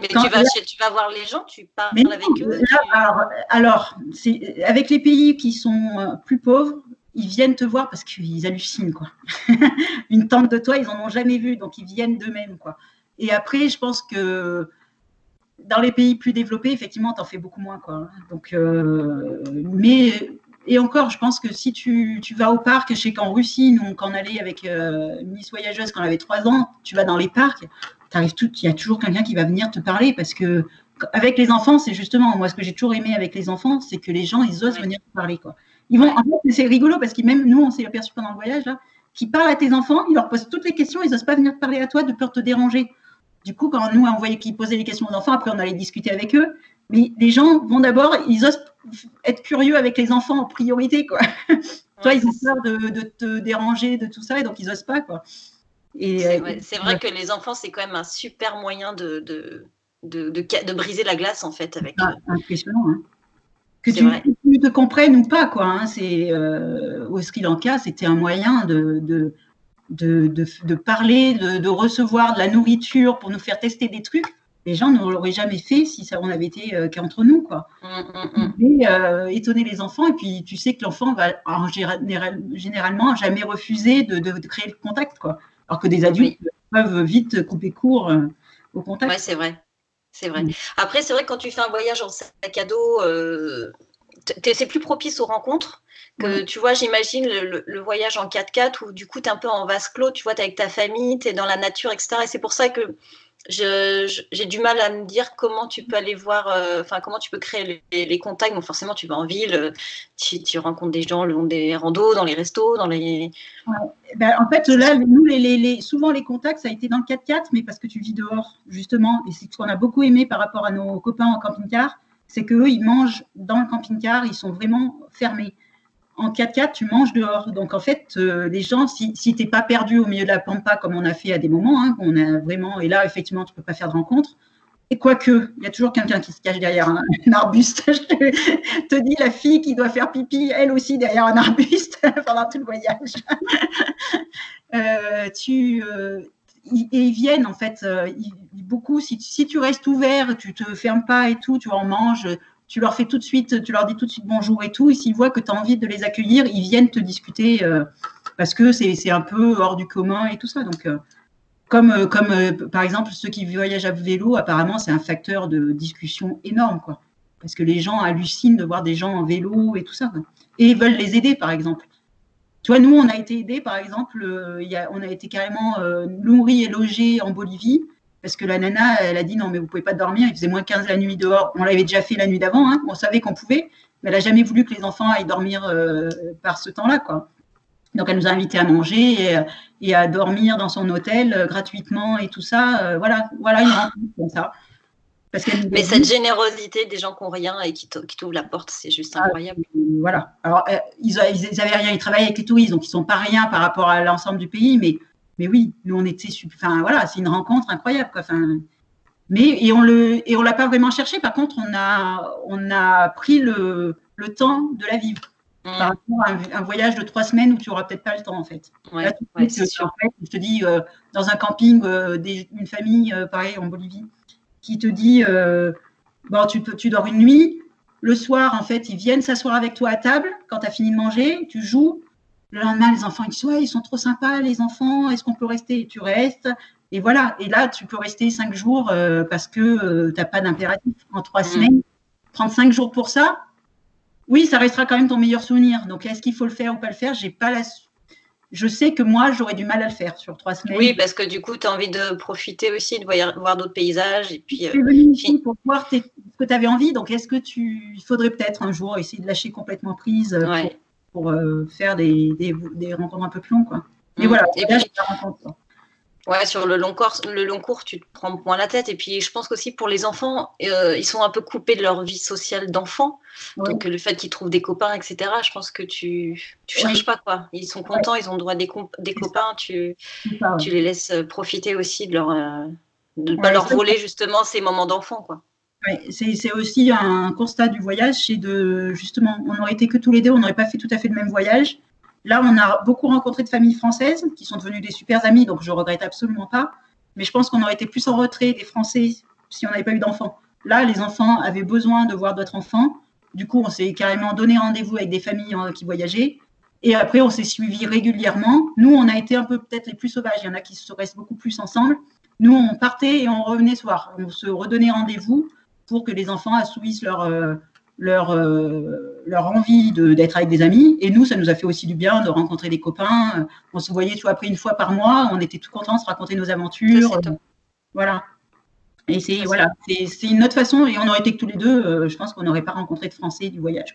Mais tu, vas, tu vas voir les gens, tu parles avec eux Alors, avec les pays qui sont euh, plus pauvres, ils viennent te voir parce qu'ils hallucinent. Quoi. Une tente de toi, ils n'en ont jamais vu, donc ils viennent d'eux-mêmes. Quoi. Et après, je pense que dans les pays plus développés, effectivement, tu en fais beaucoup moins. Quoi. Donc, euh, mais et encore, je pense que si tu, vas au parc, je sais qu'en Russie, nous, quand on allait avec euh, Miss Voyageuse quand on avait trois ans, tu vas dans les parcs, arrives tout, il y a toujours quelqu'un qui va venir te parler parce que avec les enfants, c'est justement, moi, ce que j'ai toujours aimé avec les enfants, c'est que les gens, ils osent venir parler, quoi. Ils vont, en fait, c'est rigolo parce que même nous, on s'est aperçu pendant le voyage, là, qui parlent à tes enfants, ils leur posent toutes les questions, ils n'osent pas venir te parler à toi de peur de te déranger. Du coup, quand nous, on voyait qu'ils posaient les questions aux enfants, après, on allait discuter avec eux. Mais les gens vont d'abord, ils osent être curieux avec les enfants en priorité, quoi. toi, ils ont peur de, te déranger, de tout ça, et donc ils n'osent pas, quoi. C'est vrai, vrai, que les enfants, c'est quand même un super moyen de, de, de, briser la glace, en fait. Avec, ah, impressionnant, hein. Que tu, te comprennes ou pas, quoi. Hein. C'est, euh, au Sri Lanka, c'était un moyen de, de, de, parler, de, recevoir de la nourriture pour nous faire tester des trucs. Les gens ne l'auraient jamais fait si ça on avait été euh, qu'entre nous, quoi. Mmh, mmh, mmh. Euh, étonner les enfants, et puis tu sais que l'enfant va en général, généralement jamais refuser de, créer le contact, quoi. Alors que des adultes peuvent vite couper court au contact. Oui, c'est vrai. C'est vrai. Mm. Après, c'est vrai que quand tu fais un voyage en sac à dos, euh, c'est plus propice aux rencontres. Que, Tu vois, j'imagine le, voyage en 4x4 où du coup, tu es un peu en vase clos, tu vois, tu es avec ta famille, tu es dans la nature, etc. Et c'est pour ça que j'ai du mal à me dire comment tu peux aller voir, euh, enfin, comment tu peux créer les, contacts. Bon, forcément, tu vas en ville, euh, tu, rencontres des gens le long des randos, dans les restos, dans les. Ben, en fait, là, nous, les, souvent, les contacts, ça a été dans le 4x4, mais parce que tu vis dehors, justement. Et c'est ce qu'on a beaucoup aimé par rapport à nos copains en camping-car, c'est qu'eux, ils mangent dans le camping-car, ils sont vraiment fermés en 4x4, tu manges dehors. Donc, en fait, euh, les gens, si, tu n'es pas perdu au milieu de la pampa, comme on a fait à des moments, hein, on a vraiment, et là, effectivement, tu ne peux pas faire de rencontre. Et quoique, il y a toujours quelqu'un qui se cache derrière un, arbuste. Je te, dis, la fille qui doit faire pipi, elle aussi derrière un arbuste pendant tout le voyage. euh, tu, euh, et ils viennent, en fait, euh, beaucoup. Si, tu restes ouvert, tu te fermes pas et tout, tu en manges tu leur fais tout de suite, tu leur dis tout de suite bonjour et tout, et s'ils voient que tu as envie de les accueillir, ils viennent te discuter euh, parce que c'est un peu hors du commun et tout ça. Donc, euh, comme, comme par exemple, ceux qui voyagent à vélo, apparemment, c'est un facteur de discussion énorme, quoi. Parce que les gens hallucinent de voir des gens en vélo et tout ça. Et ils veulent les aider, par exemple. Tu nous, on a été aidés, par exemple, on a été carrément nourris et logés en Bolivie parce que la nana, elle a dit non, mais vous pouvez pas dormir, il faisait moins 15 la nuit dehors. On l'avait déjà fait la nuit d'avant, hein. on savait qu'on pouvait, mais elle a jamais voulu que les enfants aillent dormir euh, par ce temps-là. Donc elle nous a invités à manger et, à dormir dans son hôtel euh, gratuitement et tout ça. Euh, voilà, voilà, il comme ça. Mais cette générosité des gens qui n'ont rien et qui t'ouvrent la porte, c'est juste ah, incroyable. voilà. Alors, ils, ils, avaient rien, ils travaillaient avec les touristes, donc ils sont pas rien par rapport à l'ensemble du pays, mais mais oui, nous on était, enfin voilà, c'est une rencontre incroyable quoi. Enfin, mais et on on l'a pas vraiment cherché. Par contre, on a on a pris le, le temps de la vivre. Mmh. Par rapport à un, voyage de trois semaines où tu auras peut-être pas le temps en fait. Ouais, sûr. je te dis euh, dans un camping, euh, une famille euh, pareil en Bolivie, qui te dit bon tu peux tu dors une nuit. Le soir, en fait, ils viennent s'asseoir avec toi à table quand tu as fini de manger, tu joues, le lendemain, les enfants ils disent Ouais, ils sont trop sympas, les enfants, est-ce qu'on peut rester? Tu restes. Et voilà. Et là, tu peux rester cinq jours euh, parce que euh, tu n'as pas d'impératif. En trois mm. semaines, prendre cinq jours pour ça, oui, ça restera quand même ton meilleur souvenir. Donc, est-ce qu'il faut le faire ou pas le faire? J'ai pas la. Je sais que moi, j'aurais du mal à le faire sur trois semaines. Oui, parce que du coup, tu as envie de profiter aussi, de voir, d'autres paysages. Et puis, tu es venu ici pour voir ce que tu avais envie. Donc, est-ce que tu. Il faudrait peut-être un jour essayer de lâcher complètement prise euh, pour euh, faire des, des, rencontres un peu plus longues. Quoi. Et mm. voilà, et puis, Ouais, sur le long cours, le long cours, tu te prends moins la tête. Et puis, je pense qu'aussi pour les enfants, euh, ils sont un peu coupés de leur vie sociale d'enfant. Donc, le fait qu'ils trouvent des copains, etc., je pense que tu tu cherches pas quoi. Ils sont contents, ils ont droit des, des copains. Tu, tu les laisses profiter aussi de leur euh, de pas leur voler justement ces moments d'enfant, quoi c'est aussi un constat du voyage, c'est de justement, on aurait été que tous les deux, on n'aurait pas fait tout à fait le même voyage. Là, on a beaucoup rencontré de familles françaises qui sont devenues des super amis, donc je regrette absolument pas. Mais je pense qu'on aurait été plus en retrait des Français si on n'avait pas eu d'enfants. Là, les enfants avaient besoin de voir d'autres enfants. Du coup, on s'est carrément donné rendez-vous avec des familles euh, qui voyageaient. Et après, on s'est suivis régulièrement. Nous, on a été un peu peut-être les plus sauvages. Il y en a qui se restent beaucoup plus ensemble. Nous, on partait et on revenait soir. On se redonnait rendez-vous pour que les enfants assouvissent leur, euh, leur, euh, leur envie d'être avec des amis. Et nous, ça nous a fait aussi du bien de rencontrer des copains. On se voyait, tu vois, après une fois par mois, on était tout contents de se raconter nos aventures. voilà. Et c'est voilà, c'est une autre façon. Et on aurait été que tous les deux, euh, je pense qu'on n'aurait pas rencontré de Français du voyage.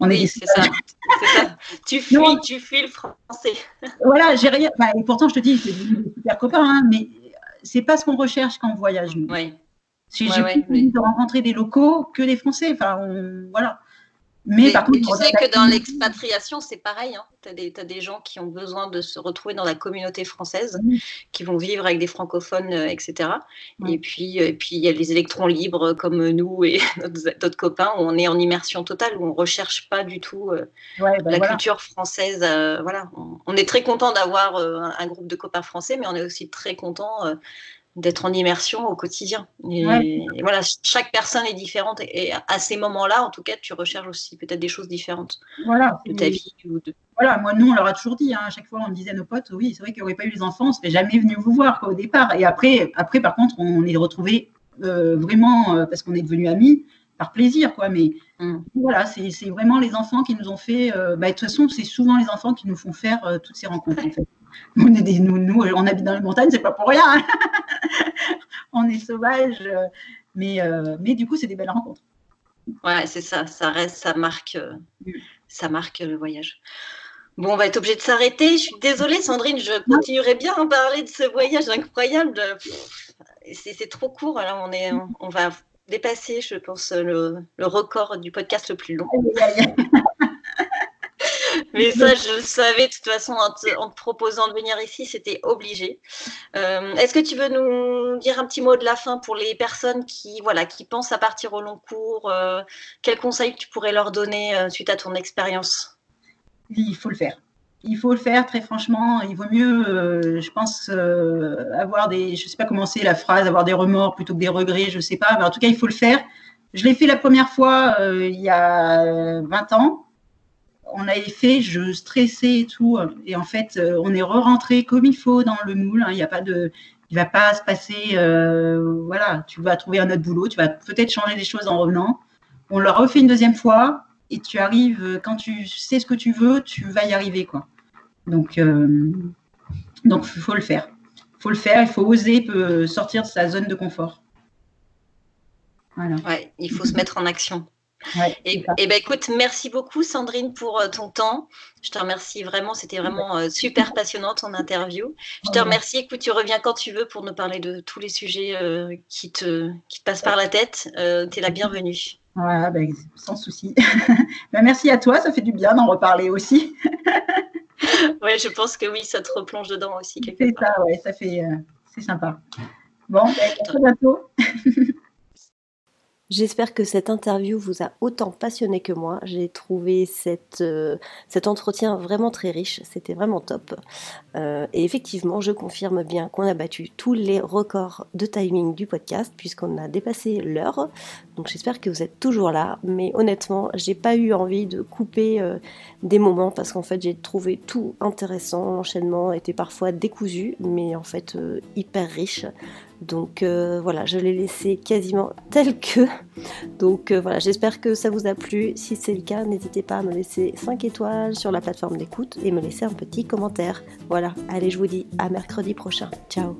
On oui, c'est ça, ça, Tu fuis, tu fuis le français. voilà, j'ai rien. et pourtant, je te dis, c'est des super copains, hein, mais c'est pas ce qu'on recherche quand on voyage. Oui. J'ai ouais, de rencontrer des locaux que des Français. Enfin, voilà. Mais, par contre, tu sais que dans l'expatriation, c'est pareil. Hein. Tu as, des gens qui ont besoin de se retrouver dans la communauté française, qui vont vivre avec des francophones, euh, etc. Et puis, euh, puis il y a les électrons libres comme nous et d'autres copains où on est en immersion totale, où on ne recherche pas du tout euh, bah la culture française. voilà. On, est très content d'avoir un, groupe de copains français, mais on est aussi très content d'être en immersion au quotidien. Et, voilà, chaque personne est différente. Et, à ces moments-là, en tout cas, tu recherches aussi peut-être des choses différentes voilà, de ta vie. Voilà, moi, nous, on leur a toujours dit, hein, à chaque fois, on disait à nos potes, oui, c'est vrai qu'il n'y aurait pas eu les enfants, on ne serait jamais venu vous voir au départ. Et après, après, par contre, on est retrouvés euh, vraiment, euh, parce qu'on est devenus amis, par plaisir, quoi. Mais hum. voilà, c'est vraiment les enfants qui nous ont fait. Euh, bah, de toute façon, c'est souvent les enfants qui nous font faire toutes ces rencontres, en fait. On, est des, nous, nous, on habite dans les montagnes, c'est pas pour rien. Hein. on est sauvages, mais, euh, mais du coup, c'est des belles rencontres. Ouais, c'est ça, ça reste, ça marque, euh, mm. ça marque le voyage. Bon, on va être obligé de s'arrêter. Je suis désolée, Sandrine, je continuerai bien à parler de ce voyage incroyable. C'est trop court. Alors, on, est, on va dépasser, je pense, le, le record du podcast le plus long. Mais ça, je le savais de toute façon en te, proposant de venir ici, c'était obligé. Euh, est-ce que tu veux nous dire un petit mot de la fin pour les personnes qui, voilà, qui pensent à partir au long cours euh, Quels conseils tu pourrais leur donner euh, suite à ton expérience? Il faut le faire. Il faut le faire, très franchement. Il vaut mieux, je pense, avoir des, je sais pas comment c'est la phrase, avoir des remords plutôt que des regrets, je sais pas. Mais en tout cas, il faut le faire. Je l'ai fait la première fois il y a 20 ans on avait fait, je stressais et tout. Et en fait, euh, on est re-rentré comme il faut dans le moule. Hein. Il a pas de, il va pas se passer, euh, voilà, tu vas trouver un autre boulot, tu vas peut-être changer des choses en revenant. On le refait une deuxième fois et tu arrives, quand tu sais ce que tu veux, tu vas y arriver, quoi. Donc, euh, il faut le faire. Il faut le faire, il faut oser sortir de sa zone de confort. Voilà. Il faut se mettre en action et, ben écoute, merci beaucoup Sandrine pour euh, ton temps. Je te remercie vraiment, c'était vraiment euh, super passionnant ton interview. Je te remercie, écoute, tu reviens quand tu veux pour nous parler de tous les sujets euh, qui, te, qui te passent par la tête. tu es la bienvenue. Ouais, ben, sans souci. ben, merci à toi, ça fait du bien d'en reparler aussi. oui, je pense que oui, ça te replonge dedans aussi. C'est ça, ouais, ça fait, c'est sympa. Bon, ben, à très bientôt. J'espère que cette interview vous a autant passionné que moi. J'ai trouvé euh, cet entretien vraiment très riche. C'était vraiment top. Euh, et effectivement, je confirme bien qu'on a battu tous les records de timing du podcast puisqu'on a dépassé l'heure. Donc j'espère que vous êtes toujours là. Mais honnêtement, j'ai pas eu envie de couper euh, des moments parce qu'en fait, j'ai trouvé tout intéressant. L'enchaînement était parfois décousu, mais en fait hyper riche. Donc euh, voilà, je l'ai laissé quasiment tel que. Donc euh, voilà, j'espère que ça vous a plu. Si c'est le cas, n'hésitez pas à me laisser 5 étoiles sur la plateforme d'écoute et me laisser un petit commentaire. Voilà, allez, je vous dis à mercredi prochain. Ciao